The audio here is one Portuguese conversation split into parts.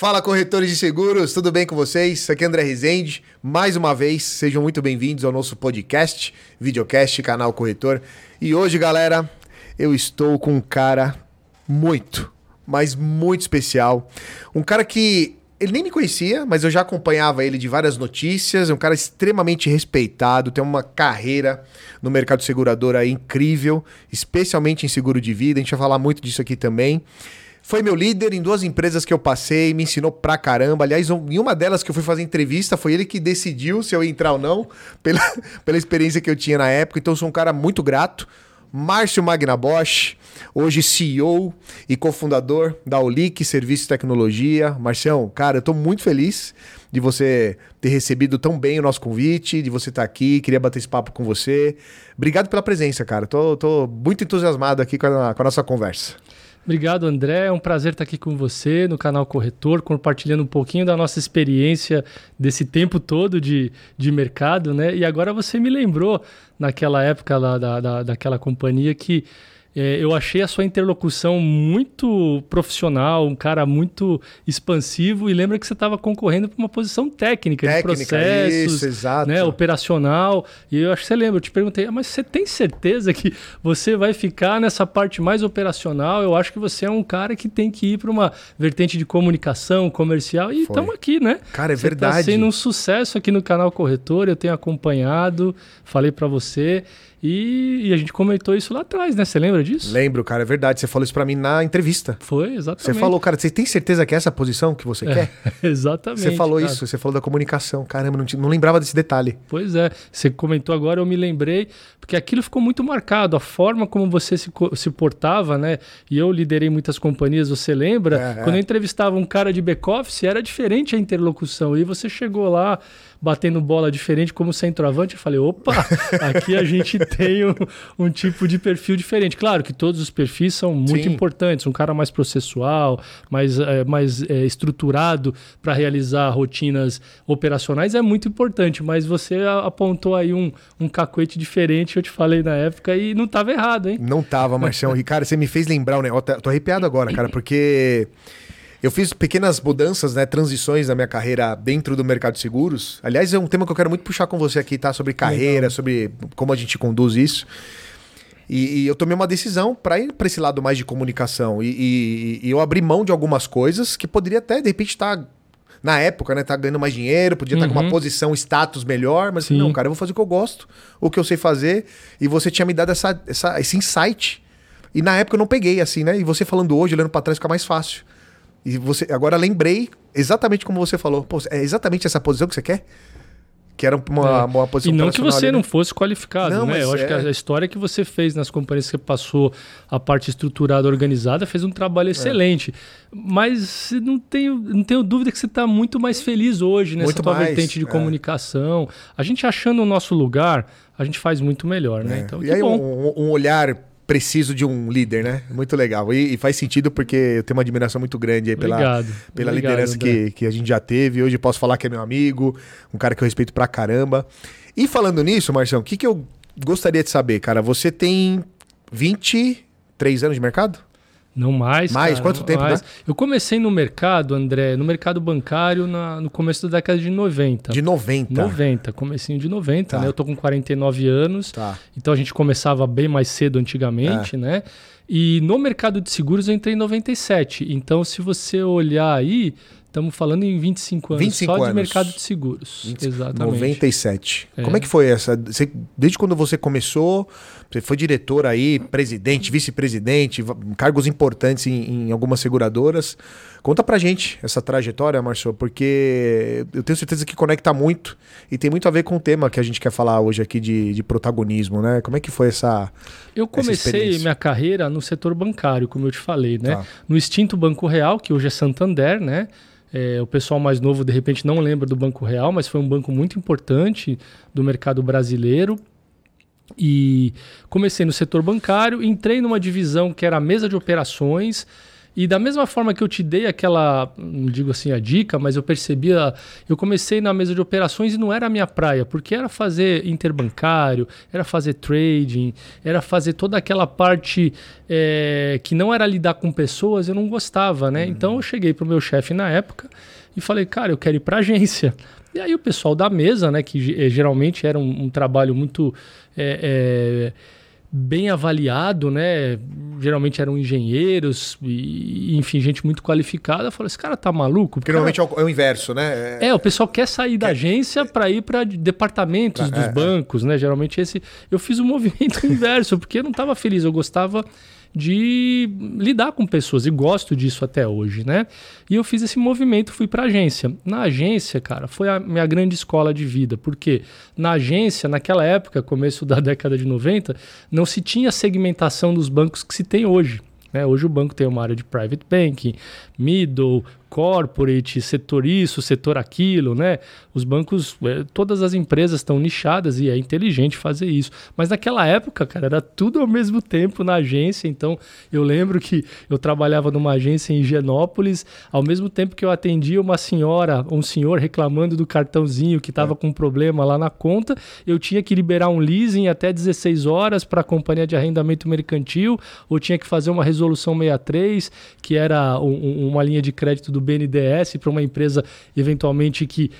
Fala corretores de seguros, tudo bem com vocês? Aqui é André Rezende. Mais uma vez, sejam muito bem-vindos ao nosso podcast, videocast, canal Corretor. E hoje, galera, eu estou com um cara muito, mas muito especial. Um cara que ele nem me conhecia, mas eu já acompanhava ele de várias notícias. É um cara extremamente respeitado, tem uma carreira no mercado segurador aí incrível, especialmente em seguro de vida. A gente vai falar muito disso aqui também. Foi meu líder em duas empresas que eu passei, me ensinou pra caramba. Aliás, em uma delas que eu fui fazer entrevista, foi ele que decidiu se eu ia entrar ou não, pela, pela experiência que eu tinha na época. Então, sou um cara muito grato. Márcio Magna Bosch, hoje CEO e cofundador da Olic Serviço e Tecnologia. Marcião, cara, eu tô muito feliz de você ter recebido tão bem o nosso convite, de você estar tá aqui, queria bater esse papo com você. Obrigado pela presença, cara. Tô, tô muito entusiasmado aqui com a, com a nossa conversa. Obrigado, André. É um prazer estar aqui com você no canal Corretor, compartilhando um pouquinho da nossa experiência desse tempo todo de, de mercado, né? E agora você me lembrou, naquela época lá da, da, daquela companhia, que é, eu achei a sua interlocução muito profissional, um cara muito expansivo e lembra que você estava concorrendo para uma posição técnica, técnica, de processos, isso, né, operacional. E eu acho que você lembra, eu te perguntei, ah, mas você tem certeza que você vai ficar nessa parte mais operacional? Eu acho que você é um cara que tem que ir para uma vertente de comunicação, comercial e estamos aqui, né? Cara, é você tá verdade. Está sendo um sucesso aqui no canal Corretor, eu tenho acompanhado, falei para você. E, e, a gente comentou isso lá atrás, né? Você lembra disso? Lembro, cara, é verdade. Você falou isso para mim na entrevista. Foi, exatamente. Você falou, cara, você tem certeza que é essa posição que você é, quer? exatamente. Você falou cara. isso, você falou da comunicação. Caramba, não, não lembrava desse detalhe. Pois é. Você comentou agora, eu me lembrei, porque aquilo ficou muito marcado, a forma como você se, se portava, né? E eu liderei muitas companhias, você lembra? É, Quando eu entrevistava um cara de back-office, era diferente a interlocução. E você chegou lá batendo bola diferente como centroavante, eu falei, opa, aqui a gente tem um, um, tipo de perfil diferente. Claro que todos os perfis são muito Sim. importantes, um cara mais processual, mais, é, mais é, estruturado para realizar rotinas operacionais é muito importante, mas você apontou aí um, um cacoete diferente, eu te falei na época, e não estava errado, hein? Não estava, Marcião. Ricardo, você me fez lembrar o negócio. Tô arrepiado agora, cara, porque eu fiz pequenas mudanças, né, transições na minha carreira dentro do mercado de seguros. Aliás, é um tema que eu quero muito puxar com você aqui, tá? Sobre carreira, Legal. sobre como a gente conduz isso. E, e eu tomei uma decisão para ir para esse lado mais de comunicação. E, e, e, eu abri mão de algumas coisas que poderia até, de repente, estar. Tá, na época, né? Tá ganhando mais dinheiro, podia estar tá com uma uhum. posição, status melhor, mas não, cara, eu vou fazer o que eu gosto, o que eu sei fazer. E você tinha me dado essa, essa, esse insight. E na época eu não peguei, assim, né? E você falando hoje, olhando para trás, fica mais fácil. E você agora lembrei exatamente como você falou. Pô, é exatamente essa posição que você quer? Que era uma, é. uma posição E não que você ali, não né? fosse qualificado, não, né? Eu acho que a é. história que você fez nas companhias que passou a parte estruturada, organizada, fez um trabalho é. excelente. Mas não tenho, não tenho dúvida que você está muito mais feliz hoje nessa muito tua mais, vertente de é. comunicação. A gente achando o nosso lugar, a gente faz muito melhor, né? Então, e aí bom. Um, um olhar preciso de um líder, né? Muito legal. E, e, faz sentido porque eu tenho uma admiração muito grande aí pela, Obrigado. pela Obrigado, liderança que, que a gente já teve. Hoje posso falar que é meu amigo, um cara que eu respeito pra caramba. E falando nisso, Marcião, o que, que eu gostaria de saber, cara? Você tem 23 anos de mercado? Não mais. Mais? Cara, Quanto tempo? Mais. Né? Eu comecei no mercado, André, no mercado bancário na, no começo da década de 90. De 90? 90, comecinho de 90, tá. né? Eu tô com 49 anos. Tá. Então a gente começava bem mais cedo antigamente, é. né? E no mercado de seguros eu entrei em 97. Então, se você olhar aí, Estamos falando em 25 anos 25 só anos. de mercado de seguros. 20, Exatamente. 97. É. Como é que foi essa? Você, desde quando você começou, você foi diretor aí, presidente, vice-presidente, cargos importantes em, em, algumas seguradoras. Conta pra gente essa trajetória, Marcelo, porque eu tenho certeza que conecta muito e tem muito a ver com o tema que a gente quer falar hoje aqui de, de protagonismo, né? Como é que foi essa. Eu comecei minha carreira no setor bancário, como eu te falei, né? Tá. No extinto Banco Real, que hoje é Santander, né? É, o pessoal mais novo, de repente, não lembra do Banco Real, mas foi um banco muito importante do mercado brasileiro. E comecei no setor bancário, entrei numa divisão que era a mesa de operações E da mesma forma que eu te dei aquela, não digo assim a dica, mas eu percebia, eu comecei na mesa de operações e não era a minha praia, porque era fazer interbancário, era fazer trading, era fazer toda aquela parte é, que não era lidar com pessoas, eu não gostava, né? Uhum. Então eu cheguei pro meu chefe na época e falei, cara, eu quero ir para agência. E aí o pessoal da mesa, né, que eh, geralmente era um, um trabalho muito é, é, bem avaliado, né? Geralmente eram engenheiros e, enfim, gente muito qualificada. Falou: esse cara tá maluco? Porque normalmente é, o, é o inverso, né? É, é, o pessoal quer sair da agência para ir para departamentos dos é, bancos, né? Geralmente esse. Eu fiz o movimento inverso, porque eu não estava feliz, eu gostava de lidar com pessoas e gosto disso até hoje, né? E eu fiz esse movimento, fui para agência. Na agência, cara, foi a minha grande escola de vida, porque na agência, naquela época, começo da década de 90, não se tinha segmentação dos bancos que se tem hoje. Né? Hoje o banco tem uma área de private banking, middle, corporate, setor isso, setor aquilo, né? Os bancos, é, todas as empresas estão nichadas e é inteligente fazer isso. Mas naquela época, cara, era tudo ao mesmo tempo na agência. Então, eu lembro que eu trabalhava numa agência em Higienópolis, ao mesmo tempo que eu atendia uma senhora, um senhor reclamando do cartãozinho que estava é. com um problema lá na conta, eu tinha que liberar um leasing até 16 horas para a companhia de arrendamento mercantil, ou tinha que fazer uma resolução 63, que era um, uma linha de crédito do do BNDES para uma empresa eventualmente que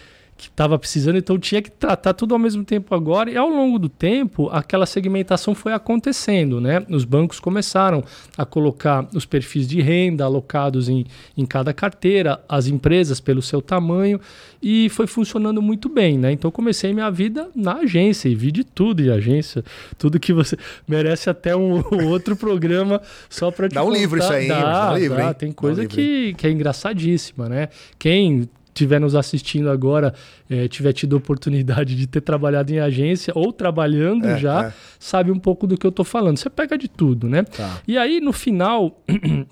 que estava precisando, então tinha que tratar tudo ao mesmo tempo agora. E ao longo do tempo, aquela segmentação foi acontecendo, né? Os bancos começaram a colocar os perfis de renda alocados em, em cada carteira, as empresas pelo seu tamanho, e foi funcionando muito bem, né? Então comecei minha vida na agência e vi de tudo em agência, tudo que você merece até um, outro programa só para te Dá um contar. livro isso aí, dá, um livro, dá. Tem coisa um que, que é engraçadíssima, né? Quem estiver nos assistindo agora, é, tiver tido a oportunidade de ter trabalhado em agência ou trabalhando é, já, é. sabe um pouco do que eu estou falando. Você pega de tudo, né? Tá. E aí, no final.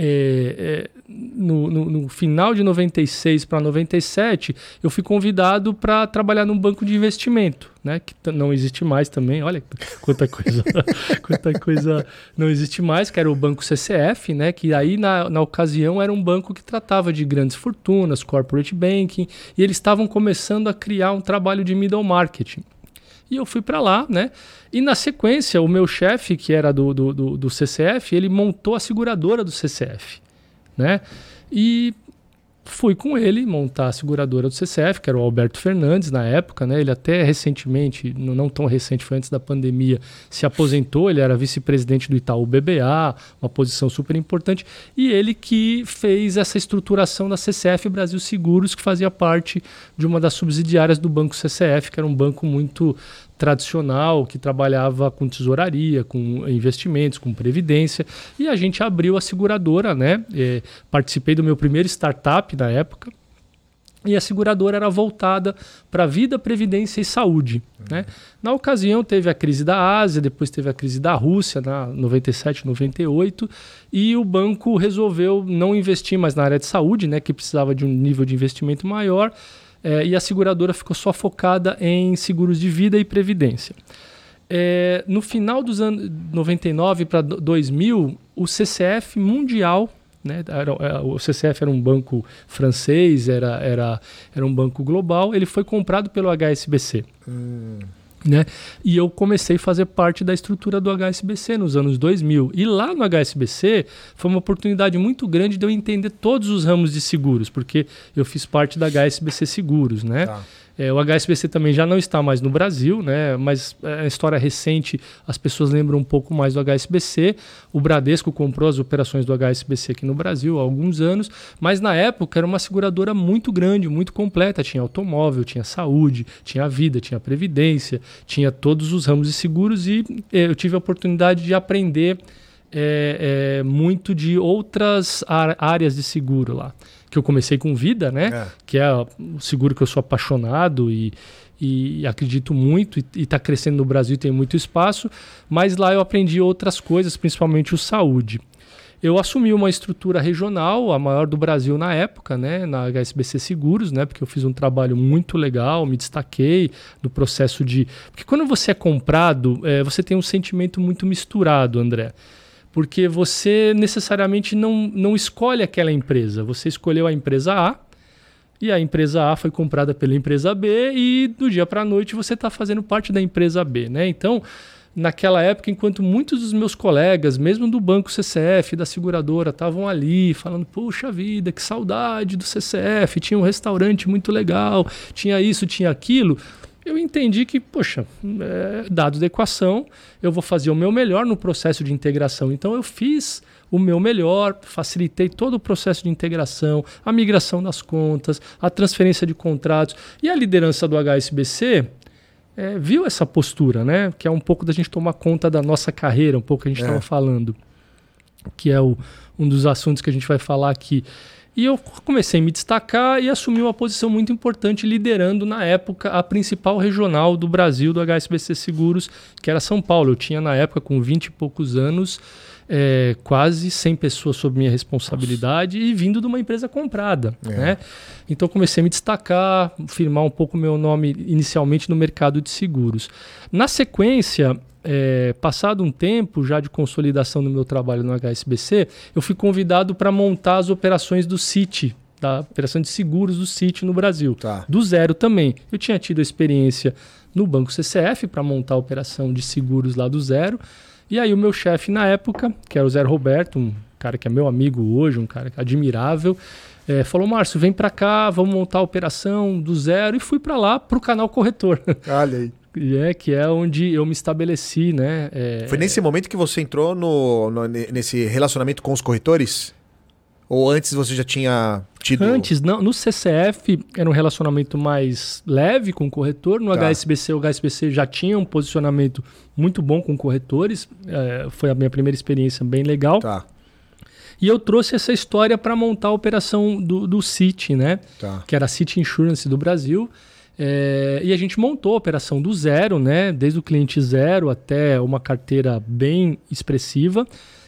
É, é, no, no, no, final de 96 para 97, eu fui convidado para trabalhar num banco de investimento, né? Que não existe mais também. Olha quanta coisa, quanta coisa não existe mais, que era o banco CCF, né? Que aí na, na ocasião era um banco que tratava de grandes fortunas, corporate banking, e eles estavam começando a criar um trabalho de middle marketing. E eu fui para lá, né? E na sequência, o meu chefe, que era do, do, do, do, CCF, ele montou a seguradora do CCF, né? E fui com ele montar a seguradora do CCF, que era o Alberto Fernandes na época, né? Ele até recentemente, não tão recente, foi antes da pandemia, se aposentou. Ele era vice-presidente do Itaú BBA, uma posição super importante. E ele que fez essa estruturação da CCF Brasil Seguros, que fazia parte de uma das subsidiárias do Banco CCF, que era um banco muito tradicional que trabalhava com tesouraria, com investimentos, com previdência, e a gente abriu a seguradora, né? É, participei do meu primeiro startup na época. E a seguradora era voltada para vida, previdência e saúde. Uhum. Né? Na ocasião, teve a crise da Ásia, depois teve a crise da Rússia, na 97, 98, e o banco resolveu não investir mais na área de saúde, né, que precisava de um nível de investimento maior, é, e a seguradora ficou só focada em seguros de vida e previdência. É, no final dos anos 99 para 2000, o CCF mundial, né, era, é, o CCF era um banco francês, era, era, era um banco global, ele foi comprado pelo HSBC. Hum. Né? E eu comecei a fazer parte da estrutura do HSBC nos anos 2000. E lá no HSBC foi uma oportunidade muito grande de eu entender todos os ramos de seguros, porque eu fiz parte da HSBC Seguros, né? Tá. É, o HSBC também já não está mais no Brasil, né? mas é, a história recente, as pessoas lembram um pouco mais do HSBC. O Bradesco comprou as operações do HSBC aqui no Brasil há alguns anos, mas na época era uma seguradora muito grande, muito completa. Tinha automóvel, tinha saúde, tinha vida, tinha previdência, tinha todos os ramos de seguros e é, eu tive a oportunidade de aprender é, é, muito de outras áreas de seguro lá que eu comecei com vida, né? É. Que é o seguro que eu sou apaixonado e, e acredito muito e está crescendo no Brasil tem muito espaço, mas lá eu aprendi outras coisas, principalmente o saúde. Eu assumi uma estrutura regional, a maior do Brasil na época, né, na HSBC Seguros, né, porque eu fiz um trabalho muito legal, me destaquei no processo de. Porque quando você é comprado, é, você tem um sentimento muito misturado, André. Porque você necessariamente não, não escolhe aquela empresa. Você escolheu a empresa A, e a empresa A foi comprada pela empresa B, e do dia para a noite você está fazendo parte da empresa B. Né? Então, naquela época, enquanto muitos dos meus colegas, mesmo do banco CCF, da seguradora, estavam ali falando: Puxa vida, que saudade do CCF, tinha um restaurante muito legal, tinha isso, tinha aquilo eu entendi que, poxa, é, dados da equação, eu vou fazer o meu melhor no processo de integração. Então eu fiz o meu melhor, facilitei todo o processo de integração, a migração das contas, a transferência de contratos. E a liderança do HSBC é, viu essa postura, né? Que é um pouco da gente tomar conta da nossa carreira, um pouco que a gente estava é. falando, que é o, um dos assuntos que a gente vai falar aqui. E eu comecei a me destacar e assumi uma posição muito importante, liderando na época a principal regional do Brasil do HSBC Seguros, que era São Paulo. Eu tinha na época, com 20 e poucos anos, é, quase 100 pessoas sob minha responsabilidade Nossa. e vindo de uma empresa comprada. É. Né? Então comecei a me destacar, firmar um pouco meu nome inicialmente no mercado de seguros. Na sequência, é, passado um tempo já de consolidação no meu trabalho no HSBC, eu fui convidado para montar as operações do Citi, da operação de seguros do Citi no Brasil. Tá. Do zero também. Eu tinha tido a experiência no Banco CCF para montar a operação de seguros lá do zero. E aí o meu chefe na época, que era o Zé Roberto, um cara que é meu amigo hoje, um cara admirável, é, falou, Márcio, vem para cá, vamos montar a operação do zero. E fui para lá, para o canal corretor. Olha aí. É, que é onde eu me estabeleci, né? É, Foi nesse momento que você entrou no, no, nesse relacionamento com os corretores? Ou antes você já tinha tido. Antes, não. No CCF era um relacionamento mais leve com o corretor. No tá. HSBC, o HSBC já tinha um posicionamento muito bom com corretores. É, foi a minha primeira experiência bem legal. Tá. E eu trouxe essa história para montar a operação do, do City, né? Tá. Que era a City Insurance do Brasil. É, e a gente montou a operação do zero, né? Desde o cliente zero até uma carteira bem expressiva.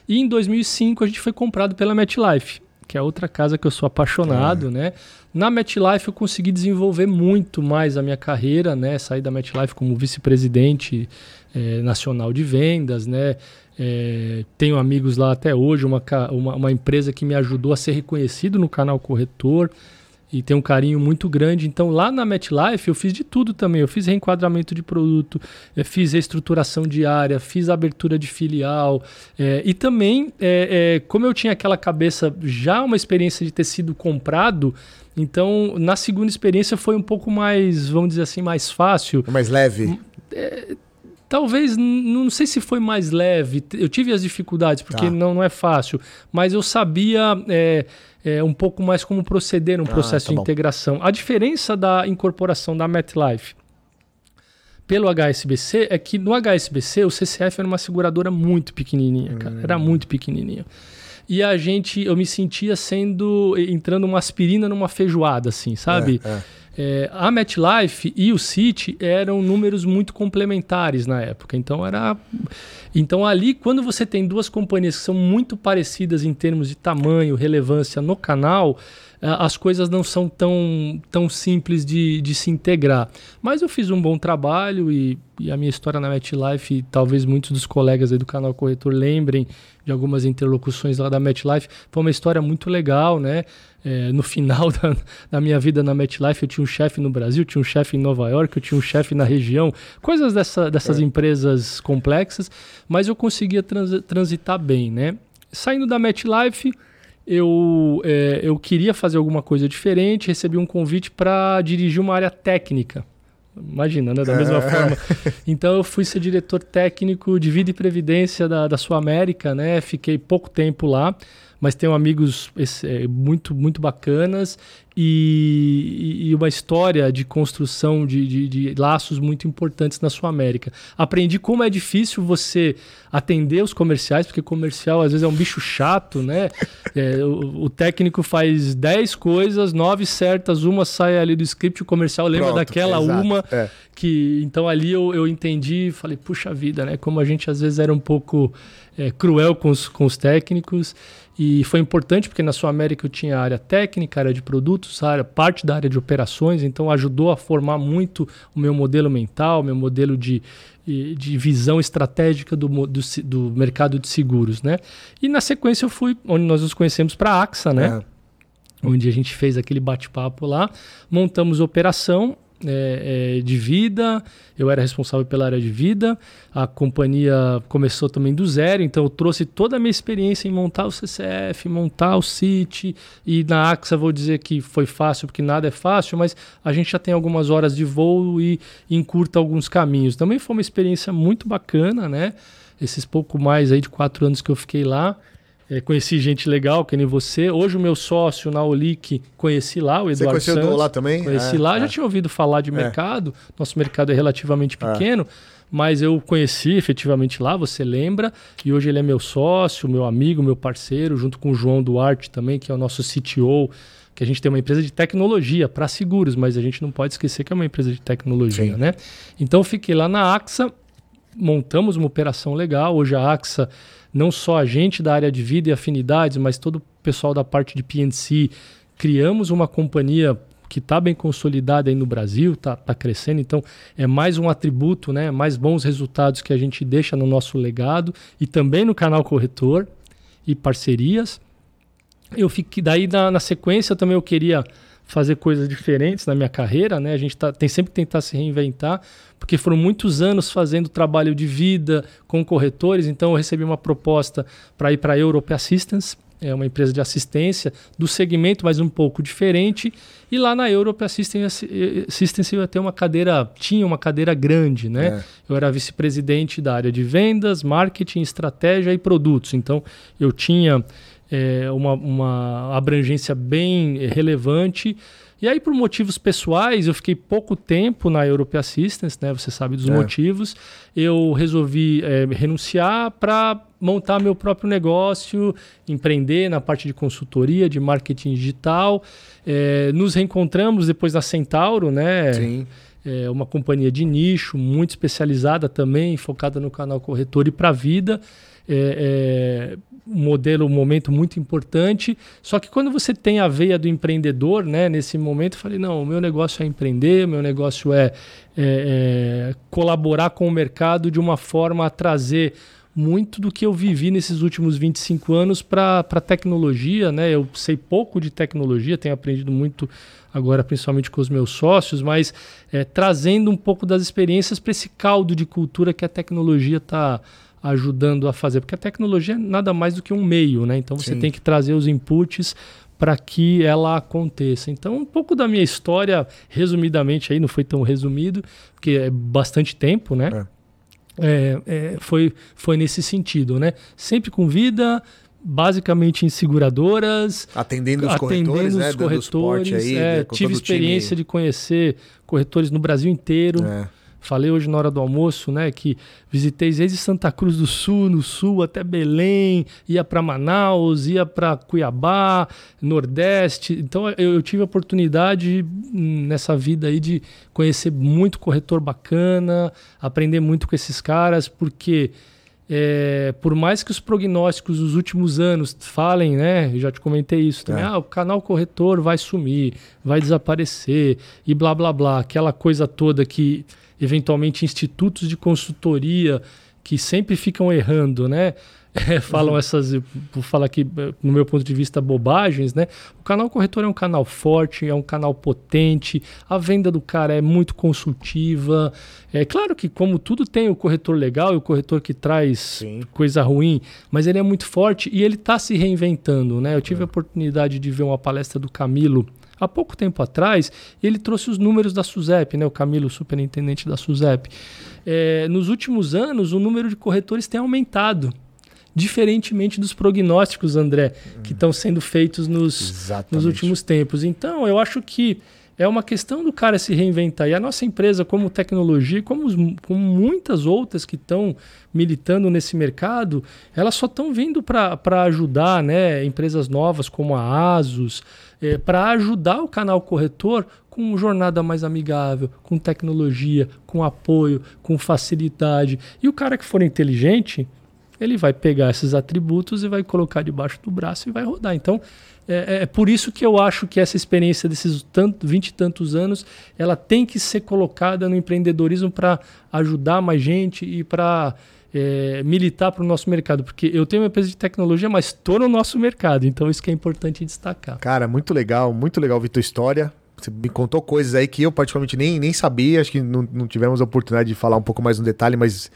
E em 2005 a gente foi comprado pela MetLife, que é outra casa que eu sou apaixonado, é. né? Na MetLife eu consegui desenvolver muito mais a minha carreira, né? Saí da MetLife como vice-presidente é, nacional de vendas, né? É, tenho amigos lá até hoje, uma, uma, uma empresa que me ajudou a ser reconhecido no canal corretor e tem um carinho muito grande. Então, lá na MetLife, eu fiz de tudo também. Eu fiz reenquadramento de produto, fiz reestruturação diária, fiz abertura de filial. É, e também, é, é, como eu tinha aquela cabeça, já uma experiência de ter sido comprado, então, na segunda experiência foi um pouco mais, vamos dizer assim, mais fácil. Mais leve? É, talvez, não sei se foi mais leve. Eu tive as dificuldades, porque tá. não, não é fácil. Mas eu sabia é, é, um pouco mais como proceder no ah, processo tá de integração. A diferença da incorporação da MetLife pelo HSBC é que no HSBC o CCF era uma seguradora muito pequenininha, cara. Hum. Era muito pequenininha. E a gente, eu me sentia sendo, entrando uma aspirina numa feijoada, assim, sabe? É, é. É, a MetLife e o City eram números muito complementares na época. Então era, então ali quando você tem duas companhias que são muito parecidas em termos de tamanho, relevância no canal, as coisas não são tão, tão simples de, de se integrar. Mas eu fiz um bom trabalho e, e a minha história na MetLife, talvez muitos dos colegas do canal Corretor lembrem de algumas interlocuções lá da MetLife, foi uma história muito legal, né? É, no final da, da, minha vida na MetLife, eu tinha um chefe no Brasil, tinha um chefe em Nova York, eu tinha um chefe na região, coisas dessa, dessas é. empresas complexas, mas eu conseguia trans, transitar bem, né? Saindo da MetLife, eu, é, eu queria fazer alguma coisa diferente, recebi um convite para dirigir uma área técnica. Imagina, né? Da mesma é. forma. Então eu fui ser diretor técnico de vida e previdência da, da Sul América, né? Fiquei pouco tempo lá mas tenho amigos é, muito, muito bacanas e, e, uma história de construção de, de, de, laços muito importantes na sua América. Aprendi como é difícil você atender os comerciais, porque comercial às vezes é um bicho chato, né? É, o, o, técnico faz 10 coisas, nove certas, uma sai ali do script, o comercial lembra Pronto, daquela exato, uma é. que. Então ali eu, eu entendi e falei, puxa vida, né? Como a gente às vezes era um pouco é, cruel com os, com os técnicos. E foi importante porque na Sul América eu tinha área técnica, área de produtos, área, parte da área de operações, então ajudou a formar muito o meu modelo mental, meu modelo de, de visão estratégica do, do, do, mercado de seguros, né? E na sequência eu fui, onde nós nos conhecemos para a AXA, né? É. Onde a gente fez aquele bate-papo lá, montamos operação é, é, de vida, eu era responsável pela área de vida, a companhia começou também do zero, então eu trouxe toda a minha experiência em montar o CCF, montar o CIT, e na AXA vou dizer que foi fácil, porque nada é fácil, mas a gente já tem algumas horas de voo e encurta alguns caminhos. Também foi uma experiência muito bacana, né? Esses pouco mais aí de quatro anos que eu fiquei lá, é, conheci gente legal, que nem você. Hoje o meu sócio na Olic, conheci lá, o Eduardo Você conheceu Santos. lá também? Conheci é, lá, é. já tinha ouvido falar de é. mercado. Nosso mercado é relativamente é. pequeno, mas eu conheci efetivamente lá, você lembra. E hoje ele é meu sócio, meu amigo, meu parceiro, junto com o João Duarte também, que é o nosso CTO que a gente tem uma empresa de tecnologia para seguros, mas a gente não pode esquecer que é uma empresa de tecnologia, Sim. né? Então fiquei lá na AXA, montamos uma operação legal. Hoje a AXA não só a gente da área de vida e afinidades, mas todo o pessoal da parte de PNC, criamos uma companhia que está bem consolidada aí no Brasil, está tá crescendo, então é mais um atributo, né, mais bons resultados que a gente deixa no nosso legado e também no canal corretor e parcerias. Eu fiquei daí na, na sequência também eu queria fazer coisas diferentes na minha carreira, né? A gente tá, tem sempre que tentar se reinventar, porque foram muitos anos fazendo trabalho de vida com corretores, então eu recebi uma proposta para ir para a Europe Assistance, é uma empresa de assistência do segmento, mas um pouco diferente. E lá na Europe Assistance, Assistance eu ia ter uma cadeira, tinha uma cadeira grande, né? É. Eu era vice-presidente da área de vendas, marketing, estratégia e produtos. Então eu tinha é, uma, uma abrangência bem relevante. E aí, por motivos pessoais, eu fiquei pouco tempo na Europe Assistance, né? Você sabe dos é. motivos. Eu resolvi é, renunciar para montar meu próprio negócio, empreender na parte de consultoria, de marketing digital. É, nos reencontramos depois na Centauro, né? Sim. É uma companhia de nicho, muito especializada também, focada no canal corretor e para a vida. É, é, modelo, um momento muito importante. Só que quando você tem a veia do empreendedor, né, nesse momento, eu falei: não, o meu negócio é empreender, meu negócio é, é, é colaborar com o mercado de uma forma a trazer muito do que eu vivi nesses últimos 25 anos para a tecnologia. Né? Eu sei pouco de tecnologia, tenho aprendido muito agora, principalmente com os meus sócios, mas é, trazendo um pouco das experiências para esse caldo de cultura que a tecnologia está ajudando a fazer, porque a tecnologia é nada mais do que um meio, né? Então você Sim. tem que trazer os inputs para que ela aconteça. Então, um pouco da minha história, resumidamente aí, não foi tão resumido, porque é bastante tempo, né? É. É, é, foi, foi nesse sentido, né? Sempre com vida, basicamente em seguradoras, atendendo os atendendo corretores, né? os corretores. Aí, é, tive experiência time. de conhecer corretores no Brasil inteiro. É. Falei hoje na hora do almoço, né, que visitei desde Santa Cruz do Sul, no sul até Belém, ia para Manaus, ia para Cuiabá, Nordeste. Então eu, eu, tive a oportunidade hum, nessa vida aí de conhecer muito corretor bacana, aprender muito com esses caras, porque é, por mais que os prognósticos dos últimos anos falem, né? Eu já te comentei isso também. É. Ah, o canal corretor vai sumir, vai desaparecer e blá blá blá. Aquela coisa toda que eventualmente institutos de consultoria que sempre ficam errando, né? É, falam essas, vou falar aqui, no meu ponto de vista, bobagens, né? O canal corretor é um canal forte, é um canal potente, a venda do cara é muito consultiva. É claro que, como tudo, tem o corretor legal e o corretor que traz Sim. coisa ruim, mas ele é muito forte e ele está se reinventando, né? Eu tive é. a oportunidade de ver uma palestra do Camilo há pouco tempo atrás, ele trouxe os números da SUSEP, né? o Camilo, superintendente da SUSEP. É, nos últimos anos, o número de corretores tem aumentado diferentemente dos prognósticos, André, que estão sendo feitos nos, nos últimos tempos. Então, eu acho que é uma questão do cara se reinventar. E a nossa empresa, como tecnologia, como, como muitas outras que estão militando nesse mercado, elas só estão vindo para ajudar né, empresas novas como a Asus, é, para ajudar o canal corretor com jornada mais amigável, com tecnologia, com apoio, com facilidade. E o cara que for inteligente, ele vai pegar esses atributos e vai colocar debaixo do braço e vai rodar. Então, é, é, é por isso que eu acho que essa experiência desses tanto, 20 e tantos anos, ela tem que ser colocada no empreendedorismo para ajudar mais gente e para é, militar para o nosso mercado, porque eu tenho uma empresa de tecnologia, mas estou no nosso mercado, então isso que é importante destacar. Cara, muito legal, muito legal ver tua história. Você me contou coisas aí que eu particularmente nem, nem sabia, acho que não, não tivemos a oportunidade de falar um pouco mais no detalhe, mas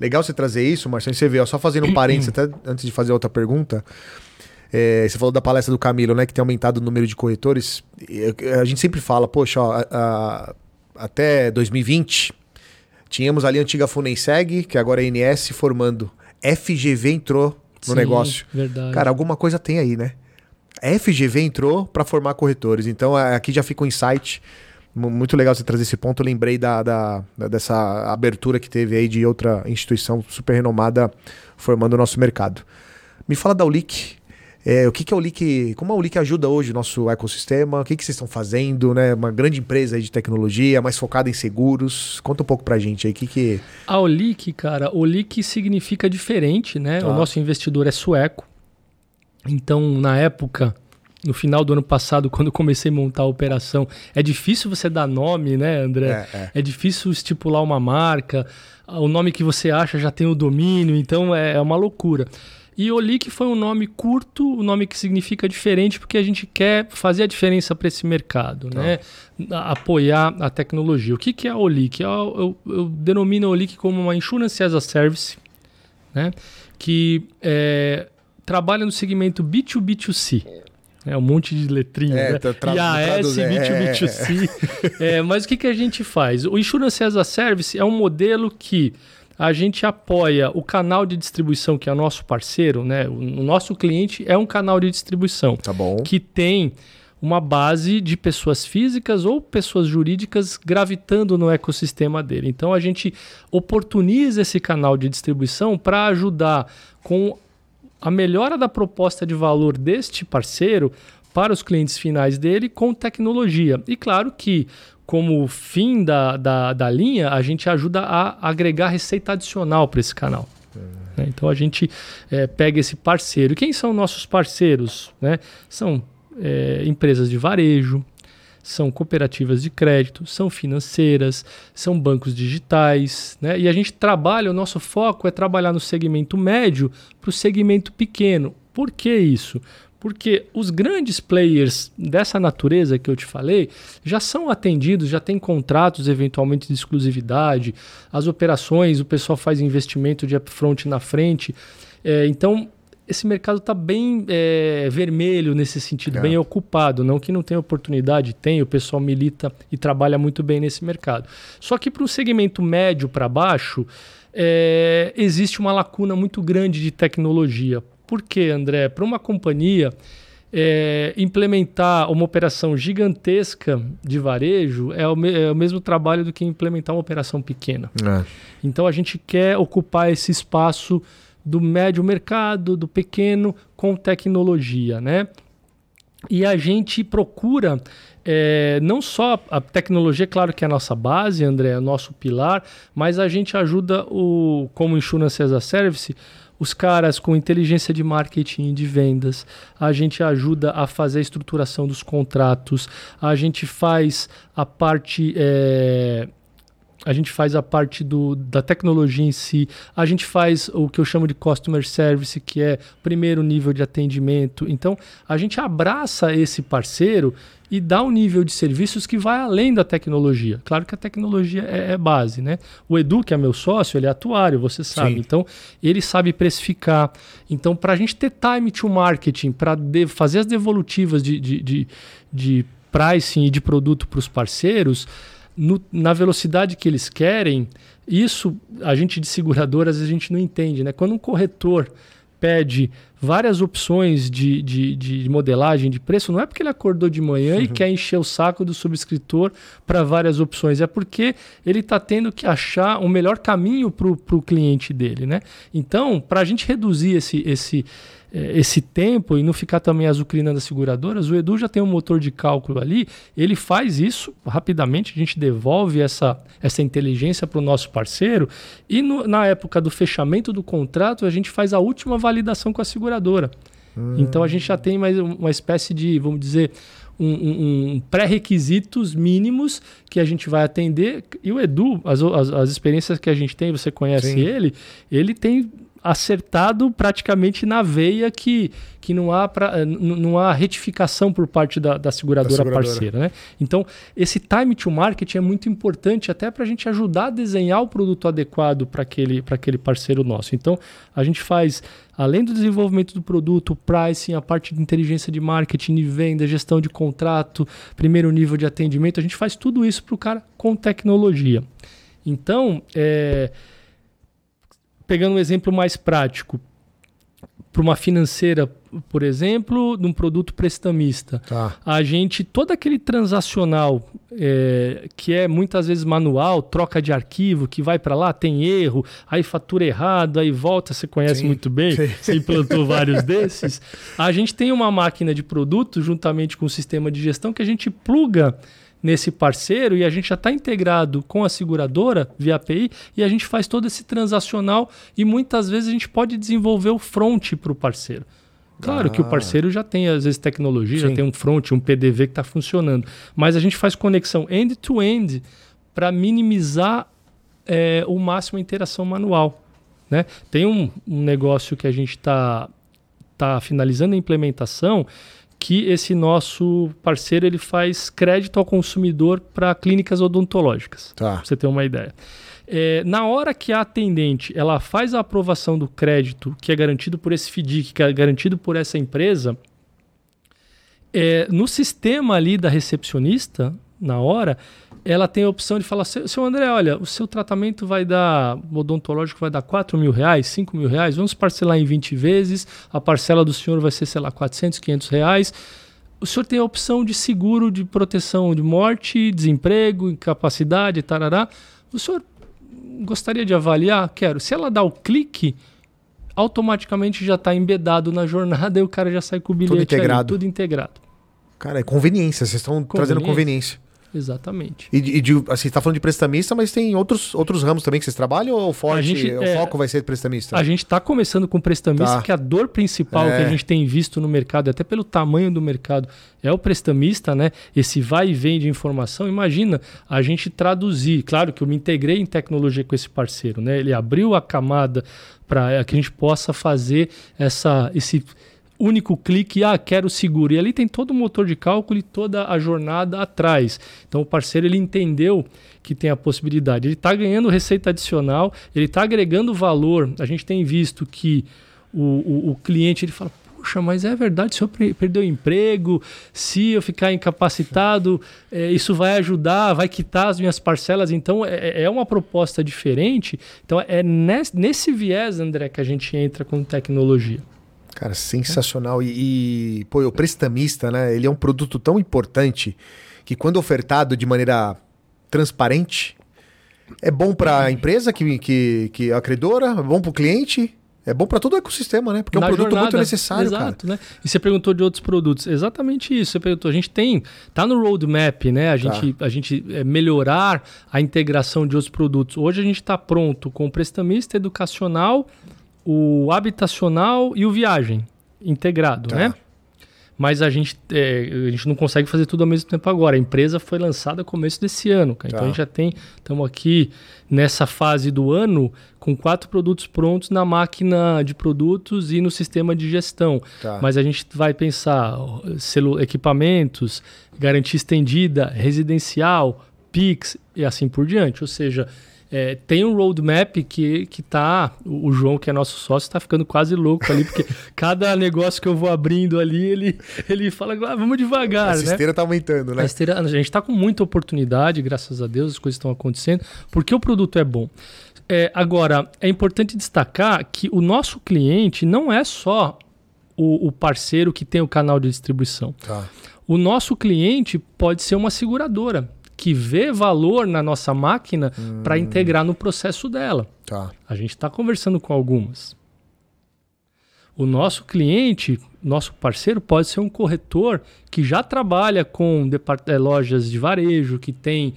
legal você trazer isso, Marcelo. Você vê, ó, só fazendo um parênteses, até antes de fazer outra pergunta. É, você falou da palestra do Camilo, né? Que tem aumentado o número de corretores. A gente sempre fala, poxa, ó, a, a, até 2020 tínhamos ali a antiga Funenseg, que agora é INS, formando. FGV entrou no Sim, negócio. Verdade. Cara, alguma coisa tem aí, né? A FGV entrou para formar corretores. Então aqui já fica um insight. Muito legal você trazer esse ponto. Eu lembrei da, da, dessa abertura que teve aí de outra instituição super renomada formando o nosso mercado. Me fala da Ulic. É, o que, que a Ulic, como a Ulic ajuda hoje o nosso ecossistema? O que, que vocês estão fazendo? Né? Uma grande empresa de tecnologia, mais focada em seguros. Conta um pouco pra gente aí. Que que... A Ulic, cara, Ulic significa diferente, né? Tá. O nosso investidor é sueco. Então, na época, no final do ano passado, quando comecei a montar a operação, é difícil você dar nome, né, André? É, é. é difícil estipular uma marca. O nome que você acha já tem o domínio, então é, é uma loucura. E Olic foi um nome curto, um nome que significa diferente, porque a gente quer fazer a diferença para esse mercado, tá. né? Apoiar a tecnologia. O que, que é a Olic? Eu, eu, eu denomino a Olic como uma Insurance as a Service, né? Que é, trabalha no segmento B2B2C. É um monte de letrinha, é, né? Tra IAS, B2B2C. É. é, mas o que, que a gente faz? O Insurance as a Service é um modelo que a gente apoia o canal de distribuição, que é nosso parceiro, né? O nosso cliente é um canal de distribuição tá bom. que tem uma base de pessoas físicas ou pessoas jurídicas gravitando no ecossistema dele. Então a gente oportuniza esse canal de distribuição para ajudar com a melhora da proposta de valor deste parceiro para os clientes finais dele com tecnologia. E claro que como fim da, da, da linha, a gente ajuda a agregar receita adicional para esse canal. É. Então a gente é, pega esse parceiro. E quem são nossos parceiros? Né? São é, empresas de varejo, são cooperativas de crédito, são financeiras, são bancos digitais. Né? E a gente trabalha, o nosso foco é trabalhar no segmento médio para o segmento pequeno. Por que isso? Porque os grandes players dessa natureza que eu te falei já são atendidos, já tem contratos eventualmente de exclusividade, as operações, o pessoal faz investimento de upfront na frente. É, então, esse mercado está bem é, vermelho nesse sentido, é. bem ocupado. Não que não tenha oportunidade, tem, o pessoal milita e trabalha muito bem nesse mercado. Só que para o segmento médio para baixo, é, existe uma lacuna muito grande de tecnologia. Por quê, André? Para uma companhia é, implementar uma operação gigantesca de varejo é o, é o, mesmo trabalho do que implementar uma operação pequena. É. Então a gente quer ocupar esse espaço do médio mercado, do pequeno, com tecnologia, né? E a gente procura é, não só a tecnologia, claro que é a nossa base, André, é o nosso pilar, mas a gente ajuda o como Insurance as a Service os caras com inteligência de marketing e de vendas, a gente ajuda a fazer a estruturação dos contratos, a gente faz a parte. É, a gente faz a parte do, da tecnologia em si, a gente faz o que eu chamo de customer service, que é primeiro nível de atendimento. Então, a gente abraça esse parceiro e dá um nível de serviços que vai além da tecnologia. Claro que a tecnologia é, é base, né? O Edu, que é meu sócio, ele é atuário, você sabe. Sim. Então, ele sabe precificar. Então, para a gente ter time to marketing, para fazer as devolutivas de, de, de, de pricing e de produto para os parceiros, no, na velocidade que eles querem, isso a gente de seguradoras a gente não entende, né? Quando um corretor pede várias opções de, de, de, modelagem de preço, não é porque ele acordou de manhã uhum. e quer encher o saco do subscritor para várias opções, é porque ele está tendo que achar o melhor caminho para o cliente dele. Né? Então, para a gente reduzir esse, esse, é, esse tempo e não ficar também azucrinando as seguradoras, o Edu já tem um motor de cálculo ali, ele faz isso rapidamente, a gente devolve essa, essa inteligência para o nosso parceiro e no, na época do fechamento do contrato a gente faz a última validação com a seguradora. Hum. Então a gente já tem mais uma espécie de, vamos dizer, um, um, um pré-requisitos mínimos que a gente vai atender. E o Edu, as, as, as experiências que a gente tem, você conhece Sim. ele, ele tem acertado praticamente na veia que, que não, há pra, não há retificação por parte da, da, seguradora, da seguradora, parceira. Né? Então, esse time to market é muito importante até para a gente ajudar a desenhar o produto adequado para aquele, aquele parceiro nosso. Então, a gente faz, além do desenvolvimento do produto, o pricing, a parte de inteligência de marketing, de venda, gestão de contrato, primeiro nível de atendimento, a gente faz tudo isso para o cara com tecnologia. Então, é pegando um exemplo mais prático, para uma financeira, por exemplo, de um produto prestamista, tá. a gente, todo aquele transacional é, que é muitas vezes manual, troca de arquivo, que vai para lá, tem erro, aí fatura errado, aí volta, você conhece Sim. muito bem, Sim. você implantou vários desses. A gente tem uma máquina de produto, juntamente com o sistema de gestão, que a gente pluga nesse parceiro e a gente já está integrado com a seguradora via API e a gente faz todo esse transacional e muitas vezes a gente pode desenvolver o front para o parceiro. Claro ah. que o ah. parceiro já tem, às vezes, tecnologia, Sim. já tem um front, um PDV que está funcionando. Mas a gente faz conexão end-to-end para minimizar é, o máximo a interação manual. Né? Tem um, um negócio que a gente está tá finalizando a implementação que esse nosso parceiro ele faz crédito ao consumidor para clínicas odontológicas. Tá. Pra você ter uma ideia. É, na hora que a atendente ela faz a aprovação do crédito, que é garantido por esse FDIC, que é garantido por essa empresa, é, no sistema ali da recepcionista, na hora, ela tem a opção de falar, seu André, olha, o seu tratamento vai dar, odontológico vai dar 4 mil reais, 5 mil reais, vamos parcelar em 20 vezes, a parcela do senhor vai ser, sei lá, 400, 500 reais. O senhor tem a opção de seguro de proteção de morte, desemprego, incapacidade, tarará. O senhor gostaria de avaliar? Quero. Se ela dá o clique, automaticamente já está embedado na jornada e o cara já sai com o bilhete tudo integrado. Ali, tudo integrado. Cara, é conveniência, vocês estão trazendo conveniência. Exatamente. E, e de, assim, você está falando de prestamista, mas tem outros, outros ramos também que vocês trabalham ou o forte, gente, o é, foco vai ser prestamista? A gente está começando com prestamista, tá. que a dor principal é. que a gente tem visto no mercado, até pelo tamanho do mercado, é o prestamista, né? Esse vai e vem de informação. Imagina a gente traduzir. Claro que eu me integrei em tecnologia com esse parceiro, né? Ele abriu a camada para que a gente possa fazer essa, esse único clique, ah, quero seguro. E ali tem todo o motor de cálculo e toda a jornada atrás. Então o parceiro ele entendeu que tem a possibilidade. Ele está ganhando receita adicional, ele está agregando valor. A gente tem visto que o, o, o cliente ele fala, puxa, mas é verdade, se eu perder o emprego, se eu ficar incapacitado, é, isso vai ajudar, vai quitar as minhas parcelas. Então, é, é uma proposta diferente. Então, é nesse, nesse viés, André, que a gente entra com tecnologia. Cara, sensacional. E, e, pô, o prestamista, né? Ele é um produto tão importante que quando ofertado de maneira transparente, é bom para a empresa que, que, que é a credora, é bom para o cliente, é bom para todo o ecossistema, né? Porque é um produto jornada, muito necessário, exato, cara. né? E você perguntou de outros produtos. Exatamente isso. Você perguntou. A gente tem, tá no roadmap, né? A gente, tá. a gente é, melhorar a integração de outros produtos. Hoje a gente está pronto com o prestamista educacional o habitacional e o viagem integrado, tá. né? Mas a gente, é, a gente não consegue fazer tudo ao mesmo tempo agora. A empresa foi lançada no começo desse ano, cara. Então tá. Então a gente já tem, estamos aqui nessa fase do ano com quatro produtos prontos na máquina de produtos e no sistema de gestão. Tá. Mas a gente vai pensar equipamentos, garantia estendida, residencial, PIX e assim por diante. Ou seja, é, tem um roadmap que, que tá. O João, que é nosso sócio, está ficando quase louco ali, porque cada negócio que eu vou abrindo ali, ele, ele fala, ah, vamos devagar. A né? esteira está aumentando, né? A, esteira, a gente está com muita oportunidade, graças a Deus, as coisas estão acontecendo, porque o produto é bom. É, agora, é importante destacar que o nosso cliente não é só o, o parceiro que tem o canal de distribuição. Tá. O nosso cliente pode ser uma seguradora que vê valor na nossa máquina Hum. para integrar no processo dela. Tá. A gente está conversando com algumas. O nosso cliente, nosso parceiro, pode ser um corretor que já trabalha com eh, lojas de varejo, que tem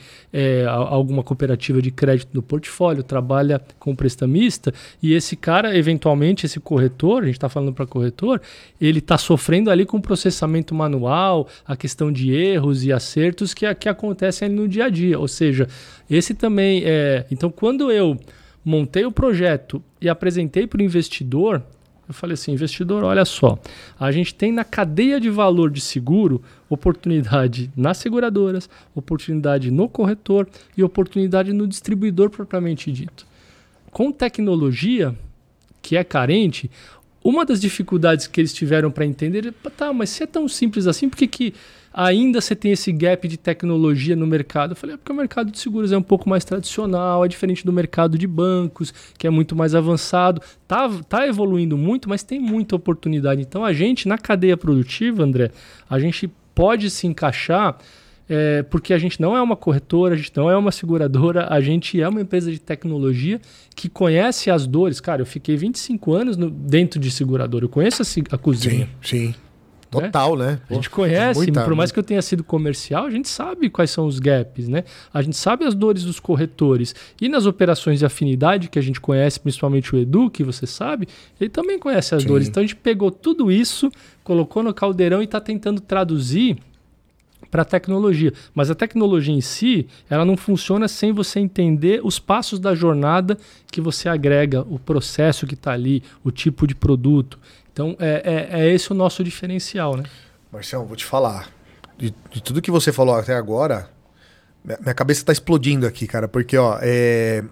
a- alguma cooperativa de crédito no portfólio, trabalha com prestamista, e esse cara, eventualmente, esse corretor, a gente está falando para corretor, ele está sofrendo ali com processamento manual, a questão de erros e acertos que, que acontecem ali no dia a dia. Ou seja, esse também é. Então, quando eu montei o projeto e apresentei para o investidor, eu falei assim, investidor, olha só, a gente tem na cadeia de valor de seguro oportunidade nas seguradoras, oportunidade no corretor e oportunidade no distribuidor propriamente dito. Com tecnologia que é carente, uma das dificuldades que eles tiveram para entender é, tá, mas se é tão simples assim, por que, que ainda você tem esse gap de tecnologia no mercado? Eu falei, é porque o mercado de seguros é um pouco mais tradicional, é diferente do mercado de bancos, que é muito mais avançado. Tá, tá evoluindo muito, mas tem muita oportunidade. Então a gente, na cadeia produtiva, André, a gente pode se encaixar é, porque a gente não é uma corretora, a gente não é uma seguradora, a gente é uma empresa de tecnologia que conhece as dores. Cara, eu fiquei 25 anos no- dentro de seguradora, eu conheço a, a cozinha. Sim, sim. Total, né? A gente conhece, muita- por mais que eu tenha sido comercial, a gente sabe quais são os gaps, né? A gente sabe as dores dos corretores. E nas operações de afinidade, que a gente conhece, principalmente o Edu, que você sabe, ele também conhece as Sim. dores. Então a gente pegou tudo isso, colocou no caldeirão e está tentando traduzir para a tecnologia. Mas a tecnologia em si, ela não funciona sem você entender os passos da jornada que você agrega, o processo que está ali, o tipo de produto. Então, é, é, é esse o nosso diferencial, né? Marcião, vou te falar. De, de tudo que você falou até agora, minha, cabeça tá explodindo aqui, cara. Porque, ó, é...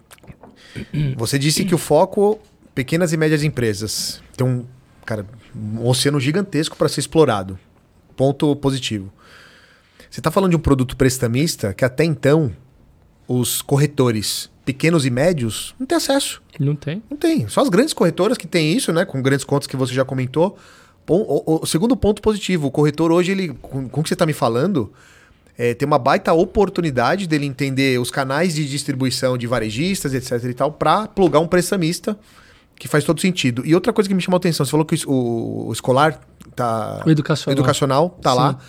você disse que o foco, pequenas e médias empresas. Tem um, cara, um oceano gigantesco para ser explorado. Ponto positivo. Você tá falando de um produto prestamista que até então os corretores pequenos e médios não têm acesso. Não tem? Não tem. Só as grandes corretoras que têm isso, né? Com grandes contas que você já comentou. O, o- o segundo ponto positivo, o corretor hoje, ele, com, com o que você está me falando, é, tem uma baita oportunidade dele entender os canais de distribuição de varejistas, etc e tal, para plugar um prestamista, que faz todo sentido. E outra coisa que me chamou a atenção, você falou que o, o- o escolar tá... O educacional. educacional tá Sim. lá.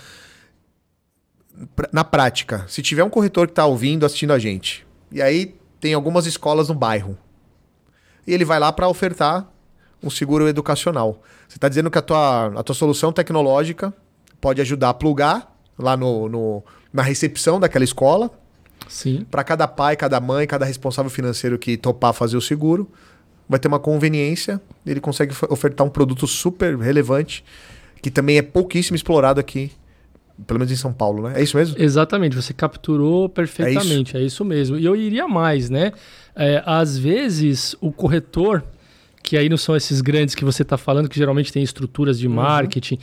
Na prática, se tiver um corretor que tá ouvindo, assistindo a gente, e aí tem algumas escolas no bairro, e ele vai lá para ofertar um seguro educacional. Você está dizendo que a tua, a tua solução tecnológica pode ajudar a plugar lá no, no- na recepção daquela escola, Sim. para cada pai, cada mãe, cada responsável financeiro que topar fazer o seguro, vai ter uma conveniência, ele consegue ofertar um produto super relevante, que também é pouquíssimo explorado aqui, pelo menos em São Paulo, né? É isso mesmo? Exatamente, você capturou perfeitamente, é isso, mesmo. E eu iria mais, né? É, às vezes o corretor, que aí não são esses grandes que você está falando, que geralmente tem estruturas de marketing.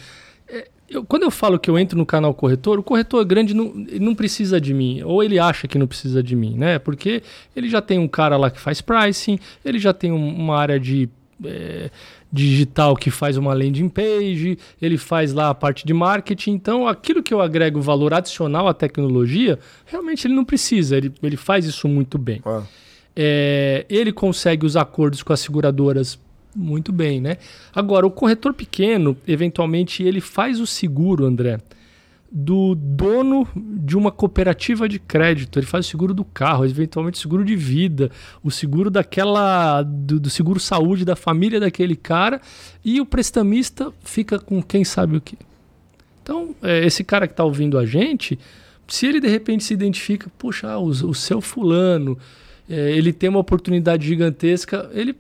é, eu- quando eu falo que eu entro no canal corretor, o corretor grande não, não precisa de mim, ou ele acha que não precisa de mim, né? Porque ele já tem um cara lá que faz pricing, ele já tem um- uma área de é, digital que faz uma landing page, ele faz lá a parte de marketing. Então, aquilo que eu agrego valor adicional à tecnologia, realmente ele não precisa, ele, ele faz isso muito bem. Ah, É, ele consegue os acordos com as seguradoras muito bem, né? Agora, o corretor pequeno, eventualmente, ele faz o seguro, André, do dono de uma cooperativa de crédito. Ele faz o seguro do carro, eventualmente seguro de vida, o seguro daquela. do, do seguro saúde da família daquele cara, e o prestamista fica com quem sabe o que. Então, é, esse cara que está ouvindo a gente, se ele de repente se identifica, puxa, ah, o, o seu fulano, é, ele tem uma oportunidade gigantesca, ele